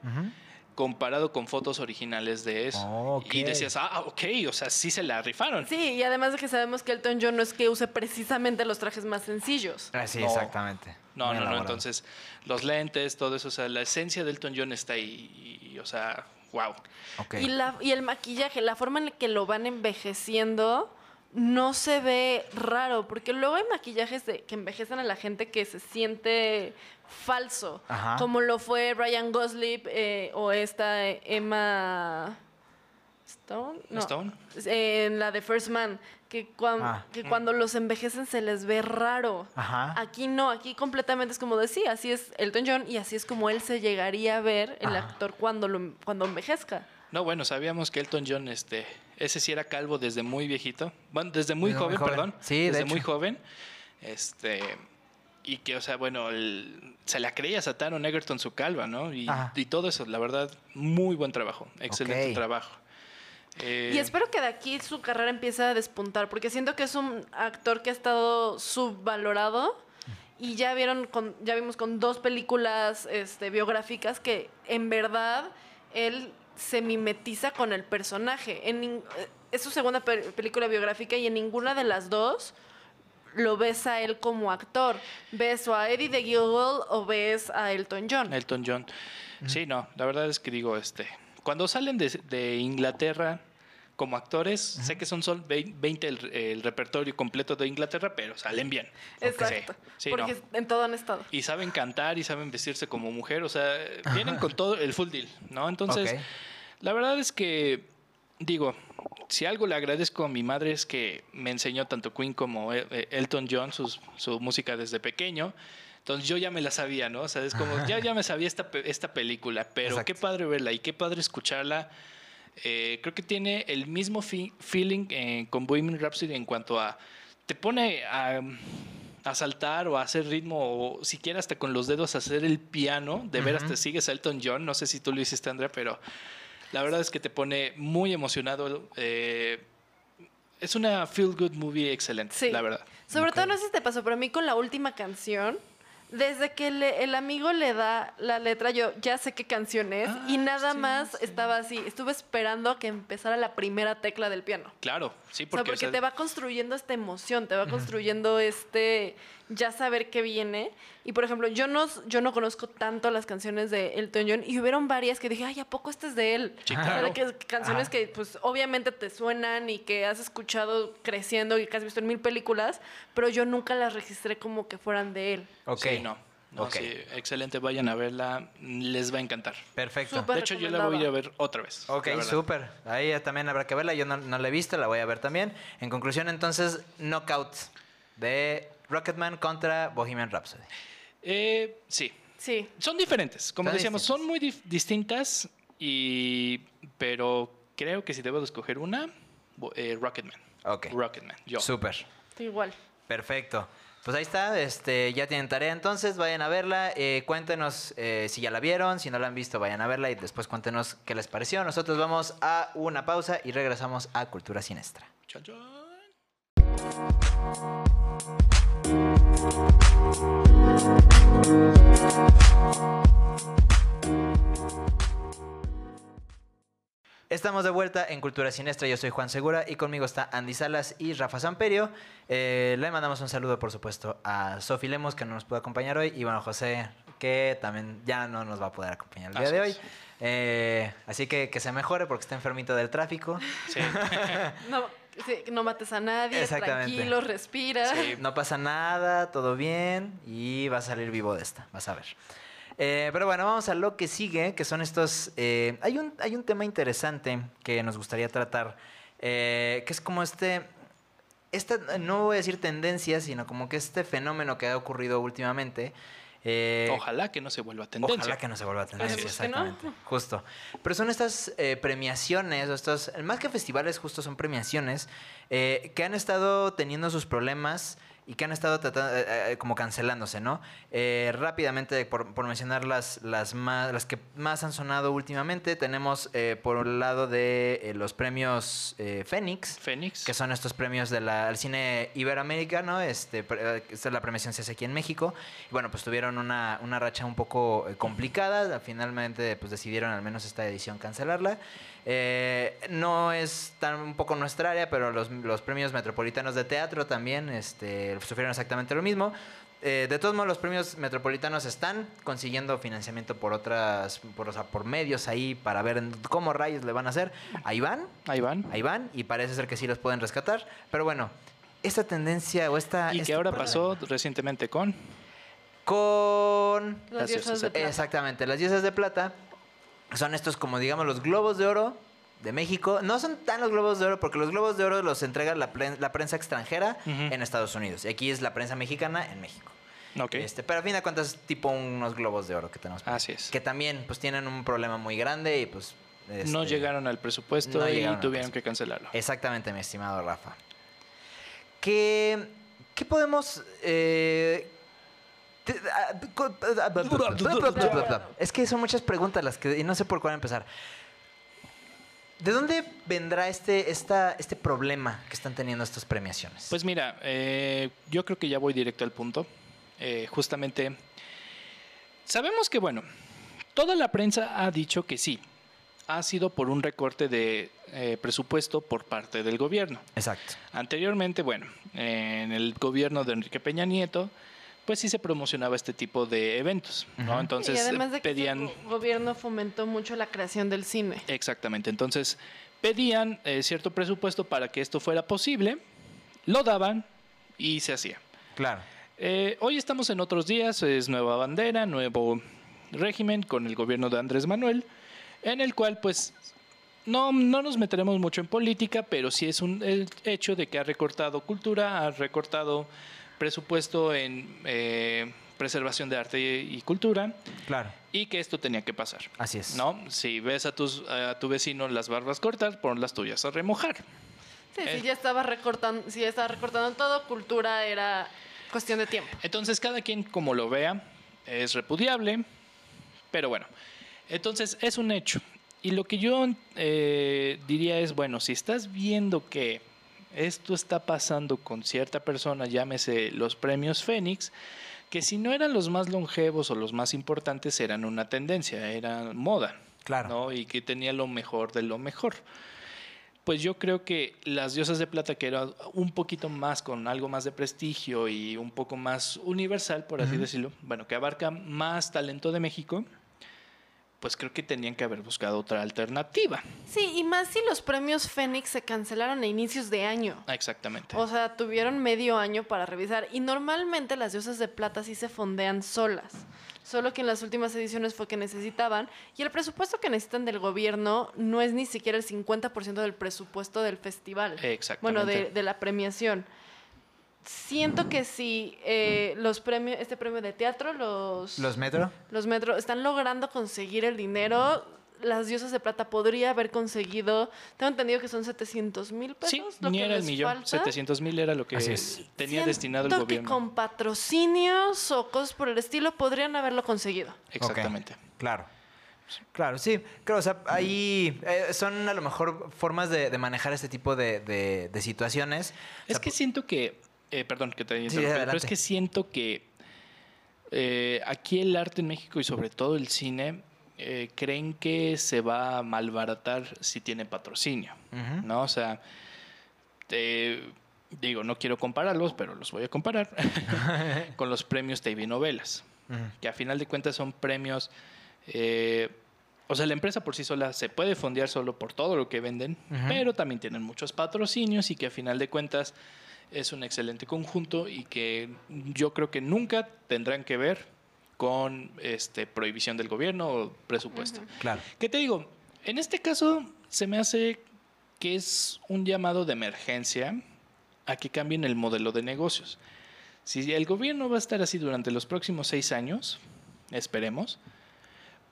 comparado con fotos originales de eso. Ok. Y decías, ah, ok, o sea, sí se la rifaron. Sí, y además de que sabemos que Elton John no es que use precisamente los trajes más sencillos. Ah, sí, No. exactamente. No, Muy no, no. Entonces, los lentes, todo eso, o sea, la esencia del Elton John está ahí. Y, o sea, wow. Y, la, y el maquillaje, la forma en la que lo van envejeciendo, no se ve raro, porque luego hay maquillajes de, que envejecen a la gente que se siente falso, Ajá. como lo fue Ryan Gosling eh, o esta Emma Stone, no, Stone. en la de First Man, que, cuan- Ah. que cuando los envejecen se les ve raro. Ajá. Aquí no, aquí completamente es como decía, así es Elton John y así es como él se llegaría a ver el Ajá. actor cuando, lo, cuando envejezca. No, bueno, sabíamos que Elton John, este, ese sí era calvo desde muy viejito. Bueno, desde muy, Desde muy joven, perdón. Sí, de desde muy joven. Este. Y que, o sea, bueno, el- se la creía a Taron Egerton su calva, ¿no? Y, y todo eso, la verdad, muy buen trabajo. Excelente trabajo. Eh, Y espero que de aquí su carrera empiece a despuntar, porque siento que es un actor que ha estado subvalorado y ya vieron, con, ya vimos con dos películas este, biográficas que en verdad él se mimetiza con el personaje. En eh, es su segunda pe- película biográfica y en ninguna de las dos lo ves a él como actor. ¿Ves o a Eddie de Gilwell o ves a Elton John? Elton John. Sí, no, la verdad es que digo, este, cuando salen de, de Inglaterra como actores, sé que son solo 20 el, el repertorio completo de Inglaterra, pero salen bien. Exacto. Sí, sí, porque no. en todo han estado. Y saben cantar y saben vestirse como mujer, o sea, vienen con todo el full deal, ¿no? Entonces, la verdad es que, digo, si algo le agradezco a mi madre es que me enseñó tanto Queen como El- eh, Elton John sus- su música desde pequeño. Entonces yo ya me la sabía, ¿no? O sea, es como, ya, ya me sabía esta, esta película, pero Exacto. qué padre verla y qué padre escucharla. Eh, creo que tiene el mismo fi- feeling eh, con Bohemian Rhapsody en cuanto a... Te pone a, a saltar o a hacer ritmo o siquiera hasta con los dedos a hacer el piano. De veras te sigues a Elton John. No sé si tú lo hiciste, Andrea, pero la verdad es que te pone muy emocionado. eh, es una feel good movie excelente, Sí. la verdad. Sobre todo, no sé si te pasó, pero a mí con la última canción, desde que le- el amigo le da la letra, yo ya sé qué canción es y nada más estaba así. Estuve esperando a que empezara la primera tecla del piano. Claro, sí, O sea, porque, porque o sea, te va construyendo esta emoción, te va construyendo este ya saber qué viene. Y por ejemplo, yo no, yo no conozco tanto las canciones de Elton John y hubieron varias que dije, ay, ¿a poco este es de él? Sí, O sea, claro. de que- canciones que pues obviamente te suenan y que has escuchado creciendo y que has visto en mil películas, pero yo nunca las registré como que fueran de él. Ok. Sí, no. no, Ok. sí, excelente, vayan a verla, les va a encantar. Perfecto. Súper De hecho, yo la voy a ver otra vez. Ok, súper. Ahí también habrá que verla. Yo no, no la he visto, la voy a ver también. En conclusión, entonces, Knockout de Rocketman contra Bohemian Rhapsody. Eh, sí, Sí. son diferentes. Como Son decíamos, distintas. son muy dif- distintas, y, pero creo que si debo de escoger una, eh, Rocketman. Ok. Rocketman, yo. Súper. Igual. Perfecto. Pues ahí está, este, ya tienen tarea entonces, vayan a verla, eh, cuéntenos eh, si ya la vieron, si no la han visto, vayan a verla y después cuéntenos qué les pareció. Nosotros vamos a una pausa y regresamos a Cultura Sinestra. Chan, chan. Estamos de vuelta en Cultura Sinestra, yo soy Juan Segura y conmigo está Andy Salas y Rafa Samperio. Eh, le mandamos un saludo, por supuesto, a Sofi Lemos, que no nos pudo acompañar hoy, y bueno, José, que también ya no nos va a poder acompañar el día de hoy. Eh, así que que se mejore porque está enfermito del tráfico. Sí. No, sí, no mates a nadie, tranquilo, respira. Sí. No pasa nada, todo bien y va a salir vivo de esta, vas a ver. Eh, pero bueno, vamos a lo que sigue, que son estos... eh, hay, un, hay un tema interesante que nos gustaría tratar, eh, que es como este... Esta, no voy a decir tendencia, sino como que este fenómeno que ha ocurrido últimamente. eh, Ojalá que no se vuelva tendencia. Ojalá que no se vuelva a tendencia, no. exactamente. Justo. Pero son estas eh, premiaciones, o estos, más que festivales, justo son premiaciones, eh, que han estado teniendo sus problemas y que han estado tratando, eh, eh, como cancelándose, ¿no? Eh, rápidamente, por, por mencionar las, las, más, las que más han sonado últimamente, tenemos eh, por un lado de eh, los premios eh, Fénix, Fénix. que son estos premios del cine iberoamericano. Este, eh, esta es la premiación se hace aquí en México. Y bueno, pues tuvieron una, una racha un poco eh, complicada. Finalmente, pues decidieron al menos esta edición cancelarla. Eh, no es tan un poco nuestra área, pero los, los premios metropolitanos de teatro también este, sufrieron exactamente lo mismo. Eh, de todos modos, los premios metropolitanos están consiguiendo financiamiento por otras, por, o sea, por medios ahí para ver cómo rayos le van a hacer. Ahí van, Ahí van. Ahí van y parece ser que sí los pueden rescatar. Pero bueno, esta tendencia o esta... Y que este ahora problema pasó recientemente con. Con... Las diosas de plata. Exactamente, las diosas de plata son estos como digamos los globos de oro de México. No son tan los globos de oro porque los globos de oro los entrega la, pren- la prensa extranjera en Estados Unidos. Y aquí es la prensa mexicana en México. Ok. Este, pero a fin de cuentas, tipo unos globos de oro que tenemos. Así es. Que también pues tienen un problema muy grande y pues... No este, llegaron al presupuesto no y llegaron tuvieron presupuesto. que cancelarlo. Exactamente, mi estimado Rafa. ¿Qué, qué podemos... eh, es que son muchas preguntas las que... Y no sé por cuál empezar. ¿De dónde vendrá este, esta, este problema que están teniendo estas premiaciones? Pues mira, eh, yo creo que ya voy directo al punto. Eh, justamente, sabemos que, bueno, toda la prensa ha dicho que sí. ha sido por un recorte de eh, presupuesto por parte del gobierno. Exacto. Anteriormente, bueno, en el gobierno de Enrique Peña Nieto, pues sí se promocionaba este tipo de eventos, ¿no? Entonces y además de que pedían... el gobierno fomentó mucho la creación del cine. Exactamente. Entonces, pedían eh, cierto presupuesto para que esto fuera posible, lo daban y se hacía. Claro. Eh, hoy estamos en otros días, es nueva bandera, nuevo régimen con el gobierno de Andrés Manuel, en el cual pues no, no nos meteremos mucho en política, pero sí es un el hecho de que ha recortado cultura, ha recortado presupuesto en eh, preservación de arte y, y cultura Claro. y que esto tenía que pasar. Así es. ¿No? Si ves a, tus, a tu vecino las barbas cortas, pon las tuyas a remojar. Sí, Eh. si ya estaba recortando, si ya estaba recortando todo, cultura era cuestión de tiempo. Entonces, cada quien como lo vea, es repudiable, pero bueno, entonces es un hecho. Y lo que yo eh, diría es, bueno, si estás viendo que esto está pasando con cierta persona, llámese los premios Fénix, que si no eran los más longevos o los más importantes, eran una tendencia, eran moda. Claro. ¿no? Y que tenía lo mejor de lo mejor. Pues yo creo que las diosas de plata, que era un poquito más con algo más de prestigio y un poco más universal, por así decirlo, bueno, que abarca más talento de México, pues creo que tenían que haber buscado otra alternativa. Sí, y más si los premios Fénix se cancelaron a inicios de año. Ah, Exactamente. O sea, tuvieron medio año para revisar. Y normalmente las diosas de plata sí se fondean solas. Solo que en las últimas ediciones fue que necesitaban. Y el presupuesto que necesitan del gobierno no es ni siquiera el 50% del presupuesto del festival. Bueno, de, Exactamente. de la premiación. Siento que si eh, los premios, este premio de teatro, los, ¿Los metro? los metros están logrando conseguir el dinero. Las diosas de plata podría haber conseguido, tengo entendido que son 700 mil pesos. sí, lo ni que era el millón. falta. 700 mil era lo que tenía Siento destinado el que gobierno. con patrocinios o cosas por el estilo podrían haberlo conseguido. Exactamente. Claro. Claro, sí. Claro, o sea, ahí eh, son a lo mejor formas de, de manejar este tipo de, de- de situaciones. O Es sea, que siento que, eh, perdón que te Sí, pero es que siento que eh, aquí el arte en México y sobre todo el cine eh, creen que se va a malbaratar si tiene patrocinio. ¿no? O sea, te- digo, no quiero compararlos, pero los voy a comparar con los premios TV Novelas, que a final de cuentas son premios... o sea, la empresa por sí sola se puede fondear solo por todo lo que venden, pero también tienen muchos patrocinios y que a final de cuentas es un excelente conjunto y que yo creo que nunca tendrán que ver con este prohibición del gobierno o presupuesto. Claro. ¿Qué te digo? En este caso se me hace que es un llamado de emergencia a que cambien el modelo de negocios. Si el gobierno va a estar así durante los próximos seis años, esperemos,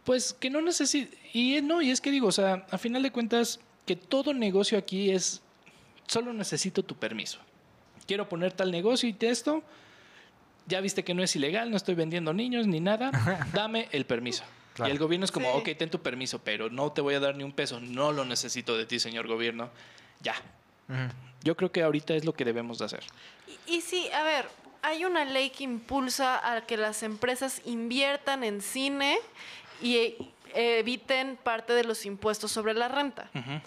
pues que no necesite... Y no, y es que digo, o sea, a final de cuentas, que todo negocio aquí es, solo necesito tu permiso. Quiero poner tal negocio y esto, ya viste que no es ilegal, no estoy vendiendo niños ni nada, dame el permiso. Claro. Y el gobierno es como, Sí. ok, ten tu permiso, pero no te voy a dar ni un peso, no lo necesito de ti, señor gobierno. Ya. Yo creo que ahorita es lo que debemos de hacer. Y, y sí, a ver, hay una ley que impulsa a que las empresas inviertan en cine y eviten parte de los impuestos sobre la renta. Ujú.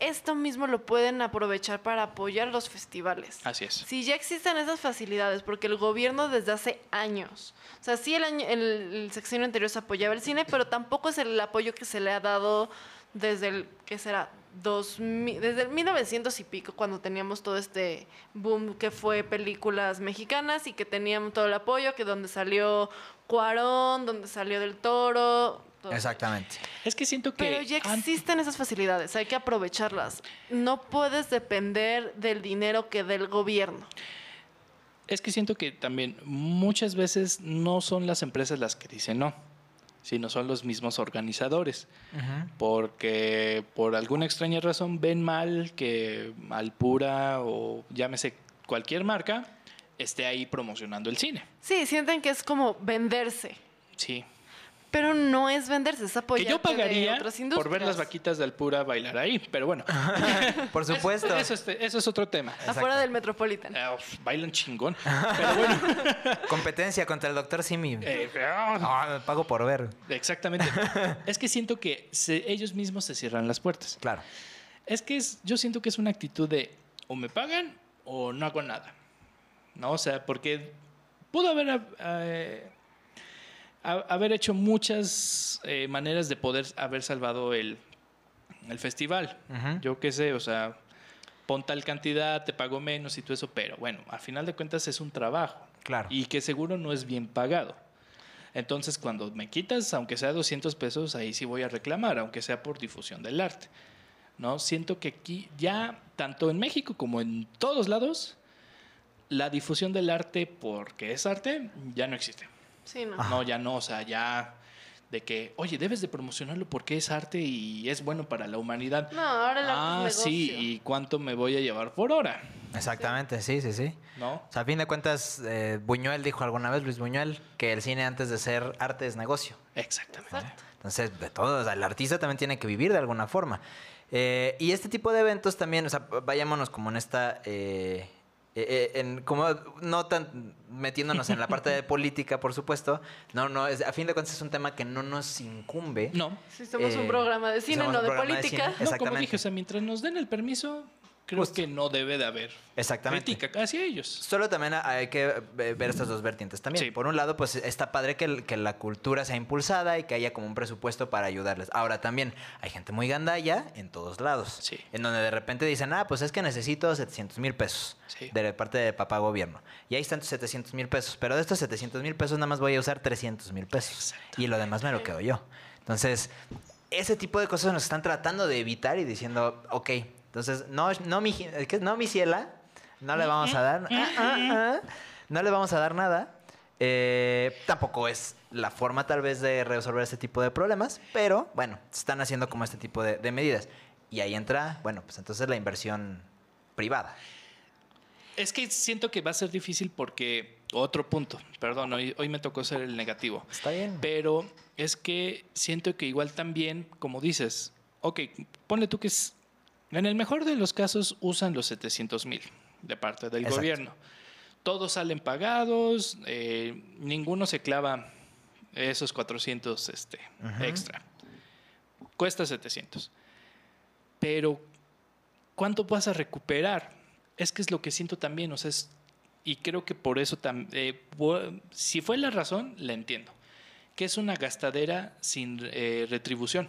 Esto mismo lo pueden aprovechar para apoyar los festivales. Así es. Si ya existen esas facilidades, porque el gobierno desde hace años, o sea, sí el, año, el, el sexenio anterior se apoyaba el cine, pero tampoco es el apoyo que se le ha dado desde el, ¿qué será? 2000, desde el 1900 y pico, cuando teníamos todo este boom que fue películas mexicanas y que teníamos todo el apoyo, que donde salió Cuarón, donde salió Del Toro. todo. Exactamente. Es que siento que... Pero ya existen esas facilidades, hay que aprovecharlas. No puedes depender del dinero que del gobierno. Es que siento que también muchas veces no son las empresas las que dicen no, sino son los mismos organizadores. Porque por alguna extraña razón ven mal que Alpura o llámese cualquier marca esté ahí promocionando el cine. Sí, sienten que es como venderse. Sí. Pero no es venderse, es Que apoyar yo pagaría otras por ver las vaquitas de Alpura bailar ahí, pero bueno. Por supuesto. Eso, eso, eso es otro tema. Afuera del Metropolitan. Ah, uf, bailan chingón. Pero bueno. Competencia contra el doctor Simi. eh, Ah, pago por ver. exactamente. Es que siento que se- ellos mismos se cierran las puertas. Claro. Es que es, yo siento que es una actitud de o me pagan o no hago nada. ¿No? O sea, porque pudo haber, eh, ha- haber hecho muchas eh, maneras de poder haber salvado el, el festival. Ujú. Yo qué sé, o sea, pon tal cantidad, te pago menos y todo eso, pero bueno, al final de cuentas es un trabajo. Claro. Y que seguro no es bien pagado. Entonces, cuando me quitas, aunque sea 200 pesos, ahí sí voy a reclamar, aunque sea por difusión del arte. ¿no? Siento que aquí ya, tanto en México como en todos lados, la difusión del arte, porque es arte, ya no existe. Sí, no. No, ya no, o sea, ya de que, oye, debes de promocionarlo porque es arte y es bueno para la humanidad. No, ahora arte ah, es sí. ¿y cuánto me voy a llevar por hora? Exactamente, sí, sí, sí. ¿No? O sea, a fin de cuentas, eh, Buñuel dijo alguna vez, Luis Buñuel, que el cine antes de ser arte es negocio. Exactamente. Exacto. Entonces, de todo, o sea, el artista también tiene que vivir de alguna forma. Eh, y este tipo de eventos también, o sea, vayámonos como en esta... eh, eh, eh, en, como no tan metiéndonos en la parte de política, por supuesto. No, no, es, a fin de cuentas es un tema que no nos incumbe. No, Sí, somos Eh, un programa de cine, no de política. cine. No, como dije, o sea, mientras nos den el permiso, creo Justo. que no debe de haber Exactamente. crítica hacia ellos. Solo también hay que ver estas dos vertientes también. Sí. Por un lado, pues está padre que, la cultura sea impulsada y que haya como un presupuesto para ayudarles. Ahora también hay gente muy gandalla en todos lados. Sí. En donde de repente dicen, ah, pues es que necesito 700 mil pesos Sí. de parte de papá gobierno. Y ahí están tus 700 mil pesos. Pero de estos 700 mil pesos nada más voy a usar 300 mil pesos. Y lo demás me lo quedo yo. Entonces, ese tipo de cosas nos están tratando de evitar y diciendo, ok, entonces, no, no, mi, no mi ciela, no le vamos a dar, ah, ah, ah, no le vamos a dar nada. Eh, tampoco es la forma tal vez de resolver este tipo de problemas, pero bueno, están haciendo como este tipo de, de medidas. Y ahí entra, bueno, pues entonces la inversión privada. Es que siento que va a ser difícil porque, otro punto, perdón, hoy, hoy me tocó ser el negativo. Está bien. Pero es que siento que igual también, como dices, ok, ponle tú que es, en el mejor de los casos usan los 700 mil de parte del Exacto. gobierno. Todos salen pagados, eh, ninguno se clava esos 400 este, extra. Cuesta 700. Pero, ¿cuánto vas a recuperar? Es que es lo que siento también, o sea, es- y creo que por eso también, si fue la razón, la entiendo, que es una gastadera sin eh, retribución.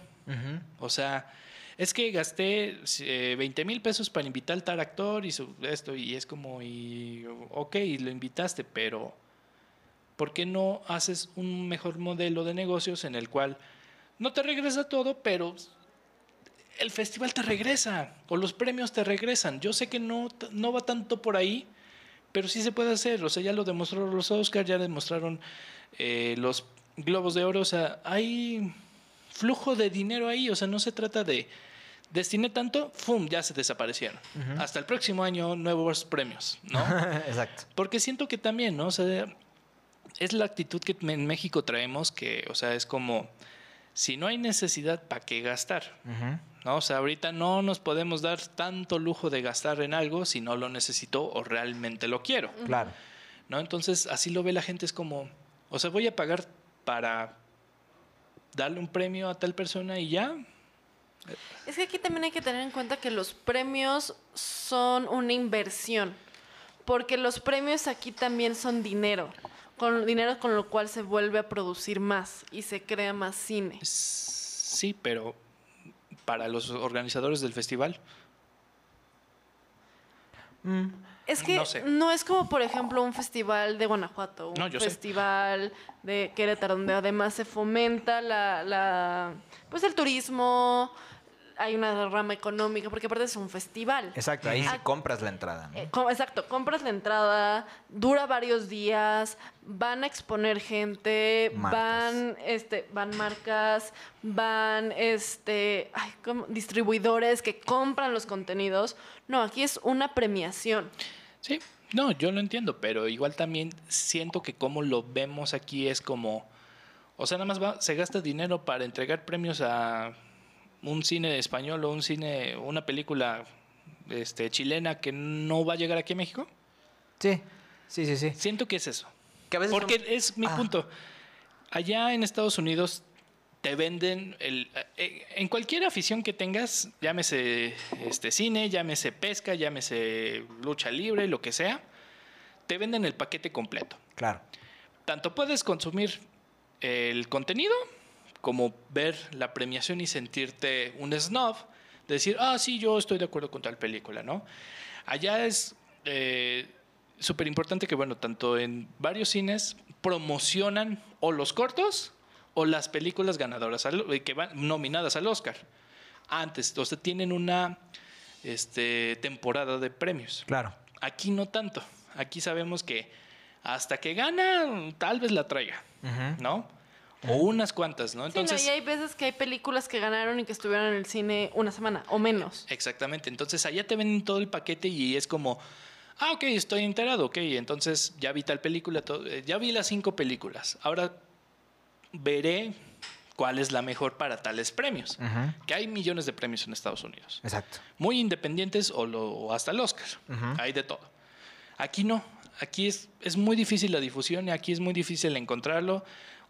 O sea, es que gasté eh, 20 mil pesos para invitar al tal actor y su- esto, y es como, y, ok, lo invitaste, pero ¿por qué no haces un mejor modelo de negocios en el cual no te regresa todo, pero el festival te regresa o los premios te regresan? Yo sé que no, no va tanto por ahí, pero sí se puede hacer. O sea, ya lo demostró los Oscars, ya demostraron eh, los Globos de Oro. O sea, hay flujo de dinero ahí. O sea, no se trata de destiné tanto, ¡fum! ya se desaparecieron. Hasta el próximo año, nuevos premios, ¿no? Exacto. Porque siento que también, ¿no? O sea, es la actitud que en México traemos que, o sea, es como, si no hay necesidad, ¿para qué gastar? ¿No? O sea, ahorita no nos podemos dar tanto lujo de gastar en algo si no lo necesito o realmente lo quiero, Claro. ¿no? Entonces, así lo ve la gente, es como, o sea, voy a pagar para darle un premio a tal persona y ya. Es que aquí también hay que tener en cuenta que los premios son una inversión, porque los premios aquí también son dinero, con dinero con lo cual se vuelve a producir más y se crea más cine. Sí, pero para los organizadores del festival, Mm. Es que No es como, por ejemplo, un festival de Guanajuato, un No, yo sé. festival de Querétaro, donde además se fomenta la, la, pues el turismo, hay una rama económica, porque aparte es un festival. Exacto, ahí sí Ah, compras la entrada. ¿no? Eh, exacto, compras la entrada, dura varios días, van a exponer gente, Marcas. van, este, van marcas, van, este, ay, distribuidores que compran los contenidos. No, aquí es una premiación. Sí, no, yo lo entiendo, pero igual también siento que como lo vemos aquí es como, O sea, nada más va, se gasta dinero para entregar premios a un cine español o un cine, una película este, chilena que no va a llegar aquí a México. Sí, sí, sí, sí. Siento que es eso. Que a veces Porque son- es mi Ah. punto. Allá en Estados Unidos te venden el, eh, en cualquier afición que tengas, llámese este cine, llámese pesca, llámese lucha libre, lo que sea, te venden el paquete completo. Claro. Tanto puedes consumir el contenido como ver la premiación y sentirte un snob, decir, ah, sí, yo estoy de acuerdo con tal película, ¿no? Allá es súper importante que, bueno, tanto en varios cines promocionan o los cortos o las películas ganadoras, al- eh, que van nominadas al Oscar. Antes, o sea, tienen una este, temporada de premios. Claro. Aquí no tanto. Aquí sabemos que hasta que gana, tal vez la traiga, ¿no? O unas cuantas, ¿no? Sí, Entonces, no, y hay veces que hay películas que ganaron y que estuvieron en el cine una semana o menos. exactamente. Entonces, allá te venden todo el paquete y es como, ah, ok, estoy enterado, ok, entonces ya vi tal película, eh, ya vi las cinco películas. Ahora veré cuál es la mejor para tales premios. Ujú. Que hay millones de premios en Estados Unidos. Exacto. muy independientes o, lo- o hasta el Oscar. Hay de todo. Aquí no. Aquí es, es muy difícil la difusión y aquí es muy difícil encontrarlo.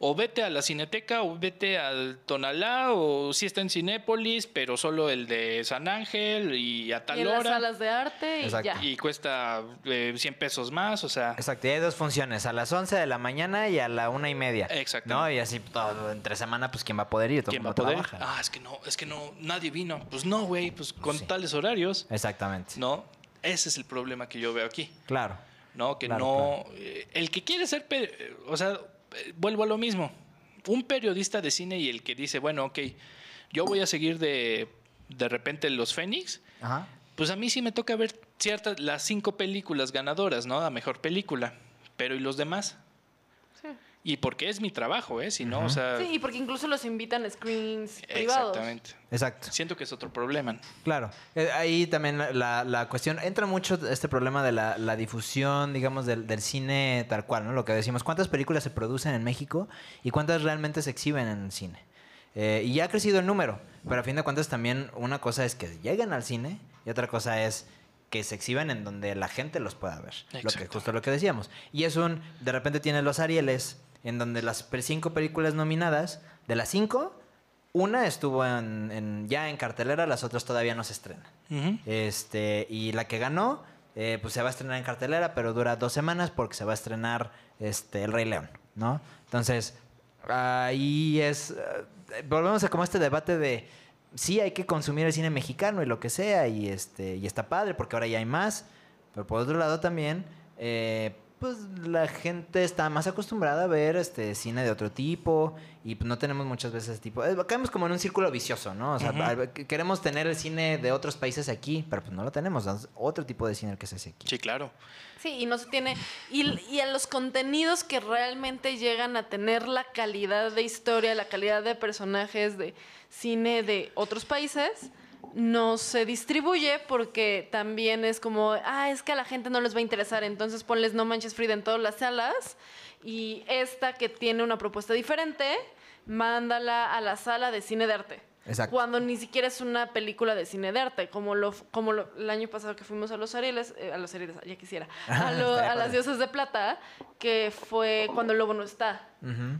O vete a la Cineteca o vete al Tonalá o si está en Cinépolis, pero solo el de San Ángel y a Y tal en las salas de arte y Exacto. ya. Y cuesta eh, 100 pesos más, o sea... Exacto, y hay dos funciones, a las 11 de la mañana y a la una y media. Exactamente. ¿No? Y así todo entre semana, pues ¿quién va a poder ir? Todo ¿Quién va a poder? trabaja. Ah, es que no, es que no, nadie vino. Pues no, güey, pues con Sí. tales horarios, Exactamente. ¿no? Ese es el problema que yo veo aquí. Claro. ¿no? Que Claro, no... eh, el que quiere ser... O sea, vuelvo a lo mismo. Un periodista de cine y el que dice, bueno, ok, yo voy a seguir de, de repente los Fénix, Ajá. pues a mí sí me toca ver ciertas, las cinco películas ganadoras, ¿no? La mejor película. Pero ¿y los demás? Y porque es mi trabajo, ¿eh? Si no, o sea... Sí, y porque incluso los invitan a screens privados. Exactamente. Exacto. Siento que es otro problema. Claro, Eh, ahí también la, la cuestión, entra mucho este problema de la, la difusión, digamos, del, del cine tal cual, ¿no? Lo que decimos, ¿cuántas películas se producen en México y cuántas realmente se exhiben en el cine? Eh, y ya ha crecido el número, pero a fin de cuentas también una cosa es que lleguen al cine y otra cosa es que se exhiban en donde la gente los pueda ver. Lo que, justo lo que decíamos. Y es un, de repente tienes los Arieles, en donde las cinco películas nominadas, de las cinco, una estuvo en, en- ya en cartelera, las otras todavía no se estrenan. Este, y la que ganó, eh, pues se va a estrenar en cartelera, pero dura dos semanas porque se va a estrenar este, El Rey León, ¿no? Entonces, ahí es. eh, volvemos a como este debate de sí hay que consumir el cine mexicano y lo que sea, y este, y está padre, porque ahora ya hay más. Pero por otro lado también, eh, pues la gente está más acostumbrada a ver este cine de otro tipo y pues, no tenemos muchas veces ese tipo. eh, caemos como en un círculo vicioso, ¿no? O sea, queremos tener el cine de otros países aquí, pero pues no lo tenemos. es otro tipo de cine el que se hace aquí. Sí, claro. Sí, y no se tiene. Y, y a los contenidos que realmente llegan a tener la calidad de historia, la calidad de personajes de cine de otros países, no se distribuye porque también es como, ah, es que a la gente no les va a interesar, entonces ponles No Manches Frida en todas las salas y esta que tiene una propuesta diferente, mándala a la sala de cine de arte. Exacto. Cuando ni siquiera es una película de cine de arte, como lo como lo- el año pasado que fuimos a los Arieles, eh, a los Arieles, ya quisiera, a, lo- a las diosas de plata, que fue cuando el lobo no está,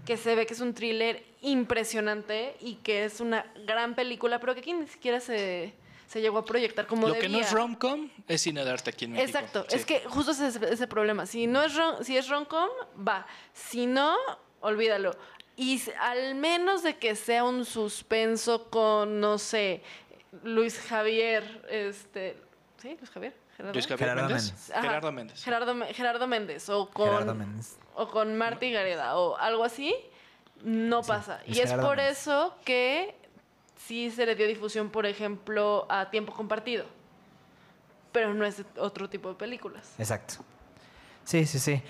que se ve que es un thriller impresionante y que es una gran película, pero que aquí ni siquiera se, se llegó a proyectar como Lo que no es rom-com es cine de arte aquí en México. Exacto, Sí. es que justo ese es ese problema. Si no es rom- si es romcom, va. Si no, olvídalo. Y al menos de que sea un suspenso con, no sé, Luis Javier, este, ¿sí? Luis Javier. Gerardo. Luis Javier Gerardo Méndez. Méndez. Ajá, Gerardo Méndez. Gerardo, Gerardo Méndez o con Gerardo Méndez. o con Marty Gareda o algo así, no pasa. es Y es Gerardo por Méndez. eso que sí se le dio difusión, por ejemplo, a tiempo compartido. Pero no es otro tipo de películas. Exacto. Sí, sí, sí.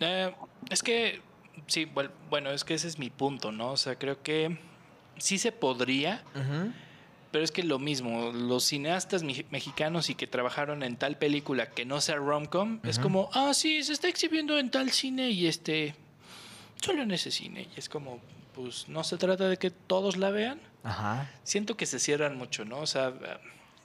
Eh, es que, sí, bueno, es que ese es mi punto, ¿no? O sea, creo que sí se podría, pero es que lo mismo, los cineastas mexicanos y que trabajaron en tal película que no sea rom-com, es como, ah, sí, se está exhibiendo en tal cine y este... solo en ese cine. Y es como, pues no se trata de que todos la vean. Ajá. Siento que se cierran mucho, ¿no? O sea,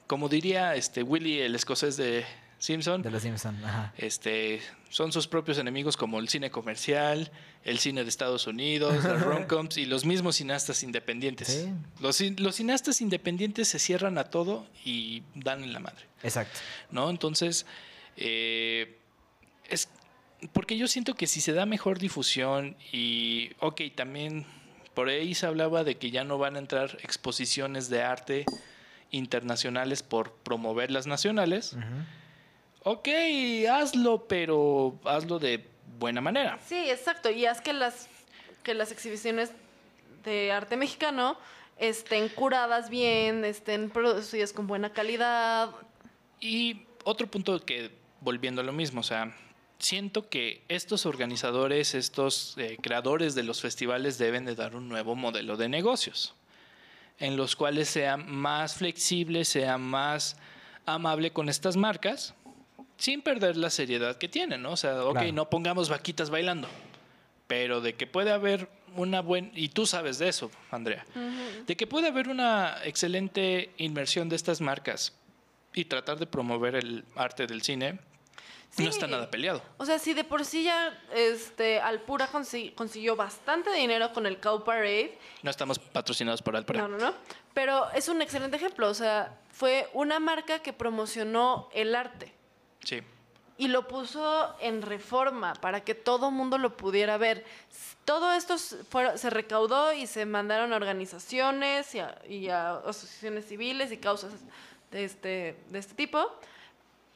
como diría este Willy, el escocés de Simpson, De los Simpson, ajá. este, son sus propios enemigos como el cine comercial, el cine de Estados Unidos, las romcoms y los mismos cineastas independientes. Sí. Los, cin- los cineastas independientes se cierran a todo y dan en la madre. Exacto. ¿no? Entonces, eh, es porque yo siento que si se da mejor difusión y, ok, también por ahí se hablaba de que ya no van a entrar exposiciones de arte internacionales por promover las nacionales. Ok, hazlo, pero hazlo de buena manera. Sí, exacto. Y haz que las, que las exhibiciones de arte mexicano estén curadas bien, estén producidas con buena calidad. Y otro punto que, volviendo a lo mismo, o sea, siento que estos organizadores, estos eh, creadores de los festivales deben de dar un nuevo modelo de negocios, en los cuales sea más flexible, sea más amable con estas marcas, sin perder la seriedad que tienen, ¿no? O sea, ok, Claro. no pongamos vaquitas bailando, pero de que puede haber una buena, y tú sabes de eso, Andrea, de que puede haber una excelente inversión de estas marcas y tratar de promover el arte del cine, Sí. no está nada peleado. O sea, si de por sí ya este, Alpura consi- consiguió bastante dinero con el Cow Parade, No estamos patrocinados por Alpara. No, no, no. Pero es un excelente ejemplo. O sea, fue una marca que promocionó el arte Sí. y lo puso en reforma para que todo mundo lo pudiera ver. Todo esto fue- se recaudó y se mandaron a organizaciones y a, y a asociaciones civiles y causas de este, de este tipo.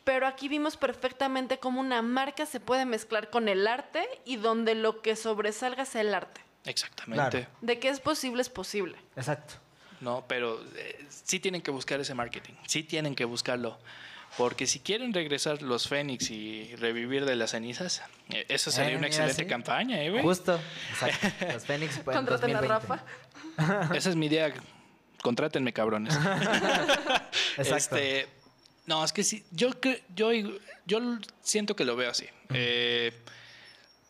Pero aquí vimos perfectamente cómo una marca se puede mezclar con el arte y donde lo que sobresalga sea el arte. Exactamente. Claro. De que es posible, es posible. Exacto. No, pero eh, sí tienen que buscar ese marketing. Sí tienen que buscarlo. Porque si quieren regresar los Fénix y revivir de las cenizas, eh, eso sería Eh, una mira, excelente sí. campaña, ¿eh, güey? Justo. Exacto. Los Fénix. pues, en Contraten a 2020. Rafa. Esa es mi idea. Contrátenme, cabrones. Exacto. Este, no, es que sí, yo, yo, yo siento que lo veo así. Eh,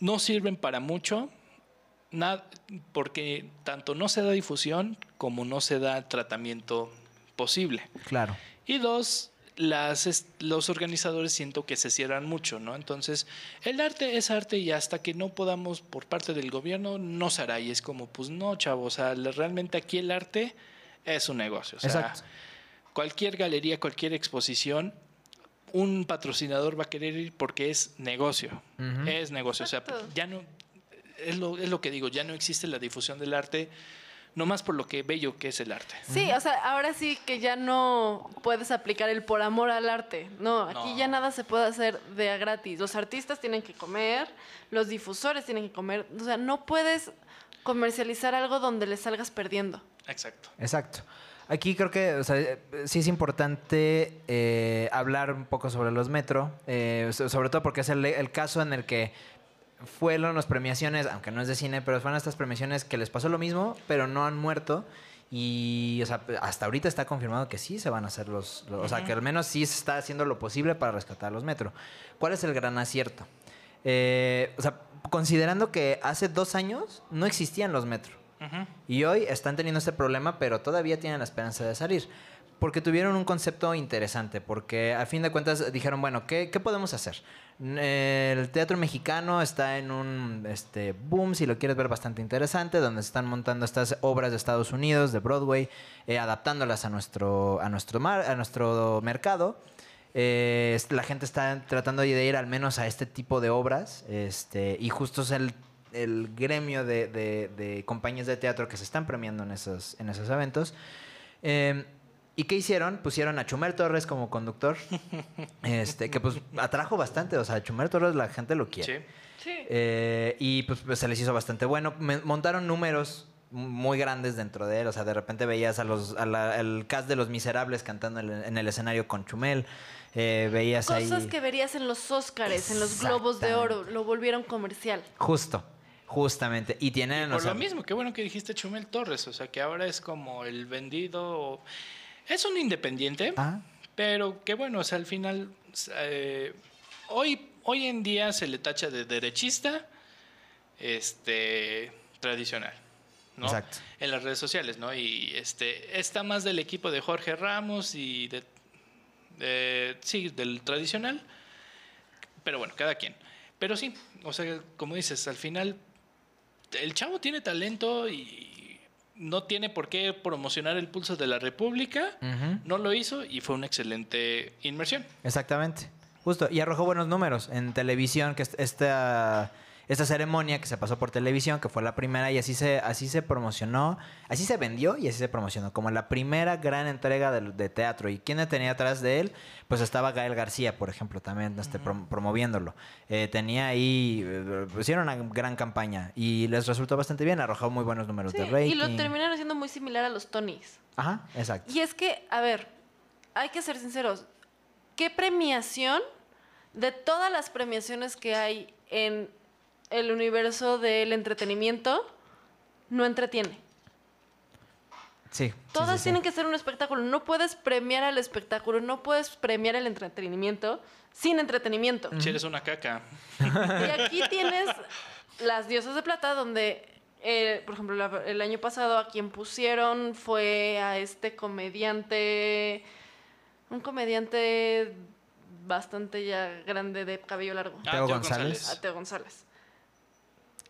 no sirven para mucho, nada, porque tanto no se da difusión como no se da tratamiento posible. Claro. Y dos, las, los organizadores siento que se cierran mucho, ¿no? Entonces, el arte es arte y hasta que no podamos por parte del gobierno, no se hará. Y es como, pues no, chavos, o sea, realmente aquí el arte es un negocio. O sea, Exacto. cualquier galería, cualquier exposición, un patrocinador va a querer ir porque es negocio. Es negocio. O sea, ya no, es lo, es lo que digo, ya no existe la difusión del arte, nomás por lo que bello que es el arte. Sí, o sea, ahora sí que ya no puedes aplicar el por amor al arte. No, aquí No. ya nada se puede hacer de a gratis. Los artistas tienen que comer, los difusores tienen que comer. O sea, no puedes comercializar algo donde le salgas perdiendo. Exacto. Exacto. Aquí creo que o sea, sí es importante eh, hablar un poco sobre los metro, eh, so- sobre todo porque es el, el caso en el que fueron las premiaciones, aunque no es de cine, pero fueron estas premiaciones que les pasó lo mismo, pero no han muerto. Y o sea, hasta ahorita está confirmado que sí se van a hacer los, los- O sea, que al menos sí se está haciendo lo posible para rescatar los metro. ¿Cuál es el gran acierto? Eh, o sea, considerando que hace dos años no existían los metro. Ujú. Y hoy están teniendo este problema, pero todavía tienen la esperanza de salir. Porque tuvieron un concepto interesante, porque a fin de cuentas dijeron, bueno, ¿qué, qué podemos hacer? El teatro mexicano está en un este, boom, si lo quieres ver, bastante interesante, donde se están montando estas obras de Estados Unidos, de Broadway, eh, adaptándolas a nuestro, a nuestro, mar- a nuestro mercado. Eh, la gente está tratando de ir al menos a este tipo de obras, este, y justo es el, el gremio de, de- de compañías de teatro que se están premiando en esos, en esos eventos. Eh, ¿Y qué hicieron? Pusieron a Chumel Torres como conductor, este, que pues atrajo bastante, o sea, Chumel Torres la gente lo quiere. Sí. Sí. Eh, y pues, pues, se les hizo bastante bueno. Me- montaron números muy grandes dentro de él. O sea, de repente veías a los, a la- al cast de Los Miserables cantando en el, en el escenario con Chumel. Eh, veías ahí... Cosas que verías en los Óscares, en los Globos de Oro, lo volvieron comercial. Justo, justamente. Y tienen... o Por sea, lo mismo, qué bueno que dijiste Chumel Torres, o sea, que ahora es como el vendido. Es un independiente, Ah, pero qué bueno, o sea, al final. eh, hoy, hoy en día se le tacha de derechista este tradicional. ¿no? Exacto. En las redes sociales, ¿no? Y este está más del equipo de Jorge Ramos y de, de- sí, del tradicional. Pero bueno, cada quien. Pero sí, o sea, como dices, al final el chavo tiene talento y no tiene por qué promocionar el pulso de la República. No lo hizo y fue una excelente inmersión. Exactamente. Justo. Y arrojó buenos números en televisión, que es- esta, esta ceremonia que se pasó por televisión, que fue la primera, y así se, así se promocionó, así se vendió y así se promocionó, como la primera gran entrega de, de teatro. ¿Y quién tenía atrás de él? Pues estaba Gael García, por ejemplo, también este, prom- promoviéndolo. Eh, tenía ahí, eh, hicieron una gran campaña y les resultó bastante bien, arrojó muy buenos números Sí, de rating. y lo terminaron haciendo muy similar a los Tonys. Ajá, exacto. Y es que, a ver, hay que ser sinceros. ¿Qué premiación de todas las premiaciones que hay en el universo del entretenimiento no entretiene? Sí. Todas sí, sí. tienen que ser un espectáculo. No puedes premiar al espectáculo, no puedes premiar el entretenimiento sin entretenimiento. Si eres una caca. Y aquí tienes las diosas de plata, donde, eh, por ejemplo, la- el año pasado a quien pusieron fue a este comediante, un comediante bastante ya grande de cabello largo, Ah, Teo Teo González. a Teo González.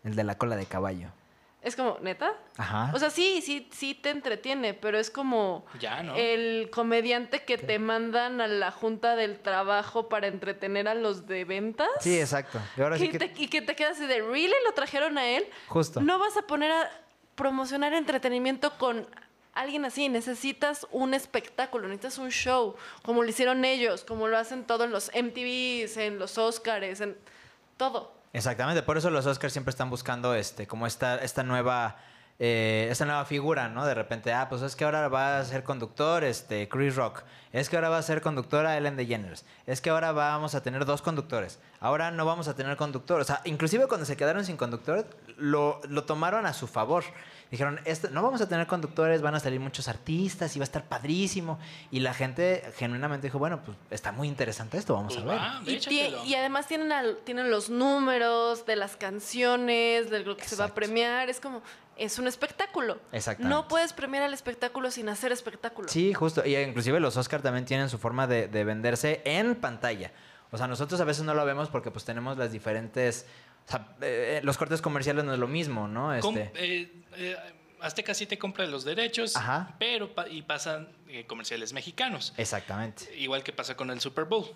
El de la cola de caballo. Es como, ¿neta? Ajá. O sea, sí, sí, sí te entretiene, pero es como Ya, ¿no? el comediante que te mandan a la junta del trabajo para entretener a los de ventas. sí, exacto. Y ahora sí Y que... te- y que te quedas así de, ¿really? ¿Lo trajeron a él? Justo. No vas a poner a promocionar entretenimiento con alguien así. Necesitas un espectáculo, necesitas un show, como lo hicieron ellos, como lo hacen todos en los MTVs, en los Oscars, en todo. Exactamente, por eso los Oscars siempre están buscando este, como esta, esta nueva, eh, esta nueva figura, ¿no? De repente, ah, pues es que ahora va a ser conductor, este, Chris Rock. Es que ahora va a ser conductora Ellen DeGeneres. Es que ahora vamos a tener dos conductores. Ahora no vamos a tener conductor. O sea, inclusive cuando se quedaron sin conductor, lo, lo tomaron a su favor. Dijeron, "Este- no vamos a tener conductores, van a salir muchos artistas y va a estar padrísimo. Y la gente genuinamente dijo, bueno, pues está muy interesante esto, vamos Pues a ver. va, Y, además tienen, al- tienen los números de las canciones, de lo que se va a Exacto. premiar. Es como, es un espectáculo. Exactamente. No puedes premiar al espectáculo sin hacer espectáculo. Sí, justo. Y inclusive los Oscar también tienen su forma de, de venderse en pantalla. O sea, nosotros a veces no lo vemos porque pues tenemos las diferentes... O sea, eh, los cortes comerciales no es lo mismo, ¿no? Com- Este, eh, eh, Azteca sí te compra los derechos, Ajá. pero pa- y pasan eh, comerciales mexicanos. Exactamente. Igual que pasa con el Super Bowl.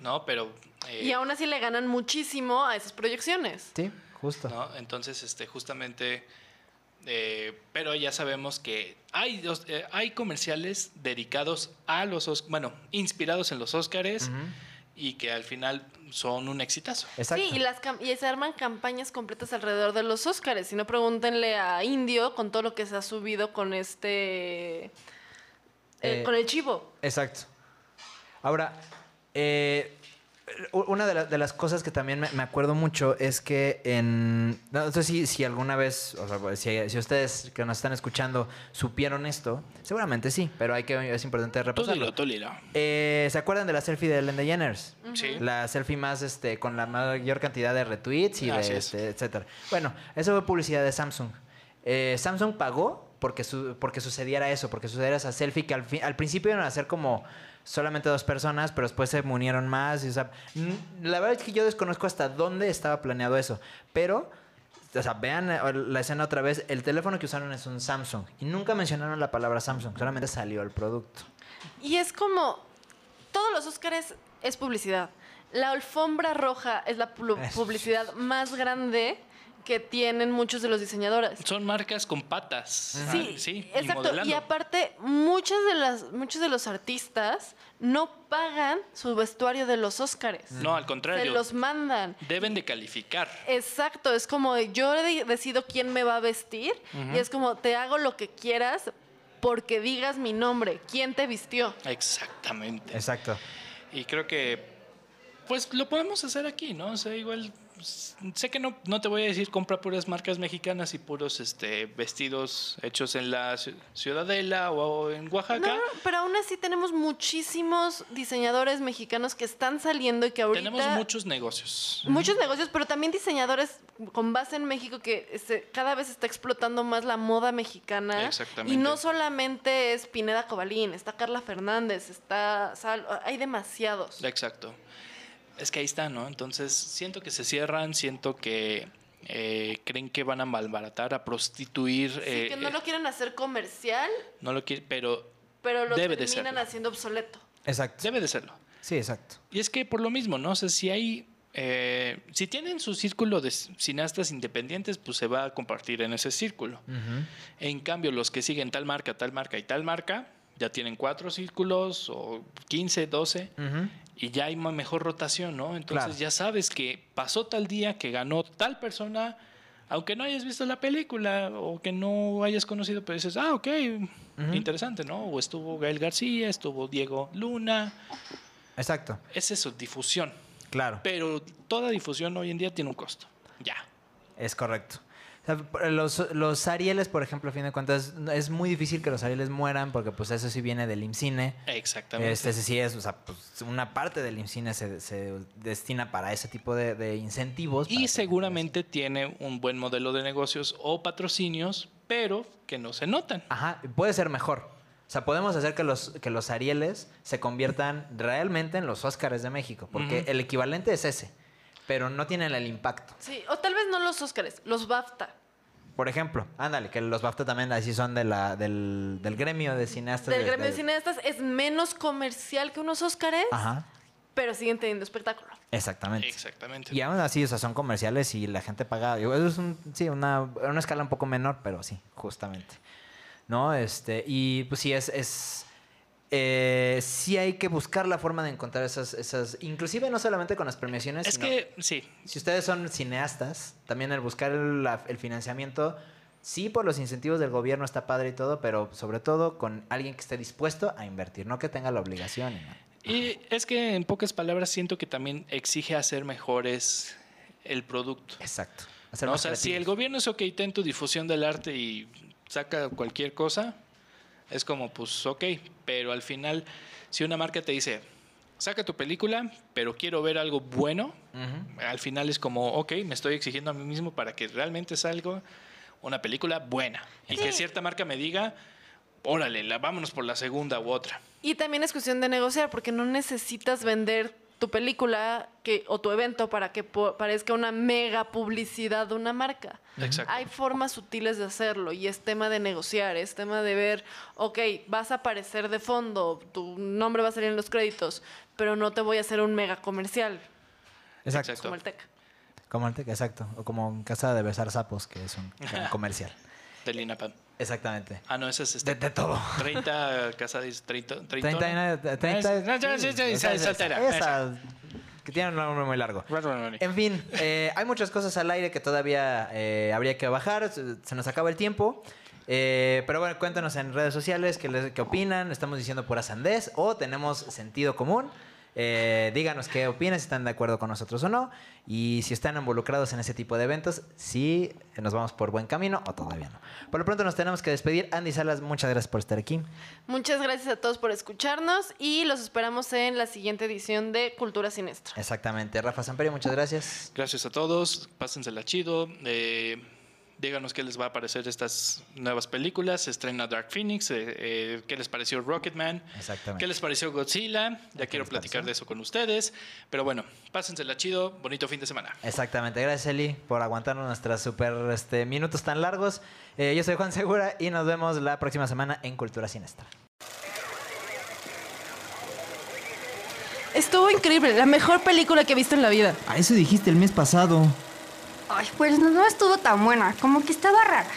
¿no? Pero... eh, Y aún así le ganan muchísimo a esas proyecciones. Sí, justo. ¿no? Entonces, este, justamente, eh, pero ya sabemos que hay, dos- eh, hay comerciales dedicados a los, Os- bueno, inspirados en los Óscares y que al final son un exitazo. Exacto. Sí, y, las cam- y se arman campañas completas alrededor de los Óscares. Si no, pregúntenle a Indio con todo lo que se ha subido con este... eh, Eh, con el chivo. Exacto. Ahora, eh, una de, la- de las cosas que también me, me acuerdo mucho es que en... No sé si, si alguna vez, o sea, pues, si, si ustedes que nos están escuchando supieron esto, seguramente sí, pero hay que, es importante Tú repasarlo. dilo, tú dilo. Eh, ¿Se acuerdan de la selfie de Ellen DeGeneres? Sí. La selfie más, este, con la mayor cantidad de retweets y Así de, es. este, etcétera. Bueno, eso fue publicidad de Samsung. Eh, Samsung pagó porque, su- porque sucediera eso, porque sucediera esa selfie que al, fin- al principio iban a ser como solamente dos personas, pero después se unieron más. Y, o sea, la verdad es que yo desconozco hasta dónde estaba planeado eso, pero... O sea, vean eh, la escena otra vez. El teléfono que usaron es un Samsung. Y nunca mencionaron la palabra Samsung. Solamente salió el producto. Y es como... Todos los Óscares es publicidad. La alfombra roja es la publicidad más grande que tienen muchos de los diseñadores. Son marcas con patas. Sí, sí, exacto. Y, modelando. aparte, muchas de las, muchos de los artistas no pagan su vestuario de los Óscares. No, al Se contrario. los mandan. Deben de calificar. Exacto, es como yo de- decido quién me va a vestir y es como te hago lo que quieras porque digas mi nombre, quién te vistió. Exactamente. Exacto. Y creo que Pues lo podemos hacer aquí, ¿no? O sea, igual sé que no, no te voy a decir compra puras marcas mexicanas y puros este, vestidos hechos en la ci- Ciudadela o en Oaxaca. No, no, pero aún así tenemos muchísimos diseñadores mexicanos que están saliendo y que ahorita... Tenemos muchos negocios. Muchos negocios, pero también diseñadores con base en México que se- cada vez está explotando más la moda mexicana. Exactamente. Y no solamente es Pineda Cobalín, está Carla Fernández, está Sal, hay demasiados. Exacto. Es que ahí está, ¿no? Entonces siento que se cierran, siento que eh, creen que van a malbaratar, a prostituir. Sí, eh, que no eh, lo quieren hacer comercial, no lo quieren, pero pero lo Debe de terminan serlo. haciendo obsoleto. Exacto. debe de serlo. Sí, exacto. Y es que por lo mismo, ¿no? O sea, si hay. eh, si tienen su círculo de cineastas independientes, pues se va a compartir en ese círculo. En cambio, los que siguen tal marca, tal marca y tal marca, ya tienen cuatro círculos o 15, 12, y ya hay mejor rotación, ¿no? Entonces Claro. ya sabes que pasó tal día que ganó tal persona, aunque no hayas visto la película o que no hayas conocido, pero dices, ah, ok, interesante, ¿no? O estuvo Gael García, estuvo Diego Luna. Exacto. Es eso, difusión. Claro. Pero toda difusión hoy en día tiene un costo. Ya. Es correcto. Los, los Arieles, por ejemplo, a fin de cuentas, es muy difícil que los Arieles mueran porque pues eso sí viene del IMCINE. Exactamente. Este ese sí es, o sea, pues una parte del IMCINE se, se destina para ese tipo de, de incentivos. y seguramente tiene un buen modelo de negocios o patrocinios, pero que no se notan. Ajá, puede ser mejor. O sea, podemos hacer que los, que los Arieles se conviertan realmente en los Óscares de México, porque el equivalente es ese, pero no tienen el impacto. Sí, o tal vez no los Óscares, los BAFTA. Por ejemplo, ándale, que los BAFTA también así son de la, del, del gremio de cineastas. Del de- gremio de de- cineastas es menos comercial que unos Óscares, Ajá, pero siguen teniendo espectáculo. exactamente. Exactamente. Y aún así, o sea, son comerciales y la gente paga. Es un, sí, una, una escala un poco menor, pero sí, justamente. ¿No? Este, y pues sí, es. es eh, sí hay que buscar la forma de encontrar esas, esas. Inclusive no solamente con las premiaciones. Es sino- que, sí, Si ustedes son cineastas, también el buscar el, financiamiento. Sí, por los incentivos del gobierno está padre y todo, pero sobre todo con alguien que esté dispuesto a invertir, no que tenga la obligación. y no. Y es que en pocas palabras siento que también exige hacer mejores el producto. Exacto. Hacer ¿no? O sea, si el gobierno es ok en tu difusión del arte y saca cualquier cosa, es como, pues ok, pero al final, si una marca te dice, saca tu película, pero quiero ver algo bueno, al final es como, ok, me estoy exigiendo a mí mismo para que realmente salga una película buena. Y que cierta marca me diga, órale, la, vámonos por la segunda u otra. Y también es cuestión de negociar, porque no necesitas vender tu película que, o tu evento para que parezca una mega publicidad de una marca. Exacto. Hay formas sutiles de hacerlo y es tema de negociar, es tema de ver, ok, vas a aparecer de fondo, tu nombre va a salir en los créditos, pero no te voy a hacer un mega comercial Exacto. Exacto. como el TEC. Como el Tec, exacto. O como en Casa de Besar Sapos, que es un un comercial. Del INAPAM. Exactamente. Ah, no, ese es este. De, de todo. 30 casadas, 30, 30. 30, y una- 30 No, no, sí, sí, esa- esa- soltera, esa, esa. que tiene un nombre muy largo. En fin, eh, hay muchas cosas al aire que todavía eh, habría que bajar. Se, se nos acaba el tiempo. Eh, pero bueno, cuéntanos en redes sociales qué, les- qué opinan. ¿Estamos diciendo pura sandez o tenemos sentido común? Eh, díganos qué opinan, si están de acuerdo con nosotros o no. Y si están involucrados en ese tipo de eventos, si nos vamos por buen camino o todavía no. Por lo pronto nos tenemos que despedir. Andy Salas, muchas gracias por estar aquí. Muchas gracias a todos por escucharnos y los esperamos en la siguiente edición de Cultura Sinestra. Exactamente. Rafa Samperio, muchas gracias. Gracias a todos, pásensela chido. eh, díganos qué les va a parecer estas nuevas películas. Se estrena Dark Phoenix. eh, eh, ¿Qué les pareció Rocketman? Exactamente. ¿Qué les pareció Godzilla? Ya ¿Qué quiero platicar pareció? de eso con ustedes. Pero bueno, pásensela chido. Bonito fin de semana. Exactamente, gracias Eli por aguantarnos nuestros super este, minutos tan largos. Eh, yo soy Juan Segura y nos vemos la próxima semana en Cultura Sinestra. Estuvo increíble, la mejor película que he visto en la vida. A eso dijiste el mes pasado. Ay, pues no, estuvo tan buena, como que estaba rara.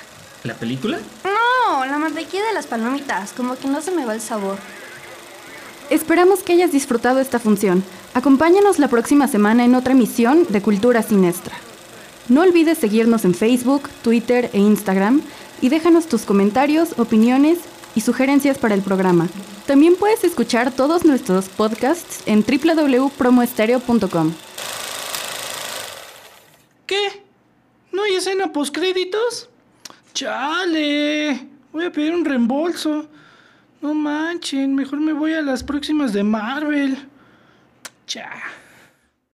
¿La película? No, la mantequilla de las palomitas, como que no se me va el sabor. Esperamos que hayas disfrutado esta función. Acompáñanos la próxima semana en otra emisión de Cultura Sinestra. No olvides seguirnos en Facebook, Twitter e Instagram y déjanos tus comentarios, opiniones y sugerencias para el programa. También puedes escuchar todos nuestros podcasts en www.promoestereo.com. ¿Qué? ¿No hay escena postcréditos? Chale. Voy a pedir un reembolso. No manchen, mejor me voy a las próximas de Marvel. Cha.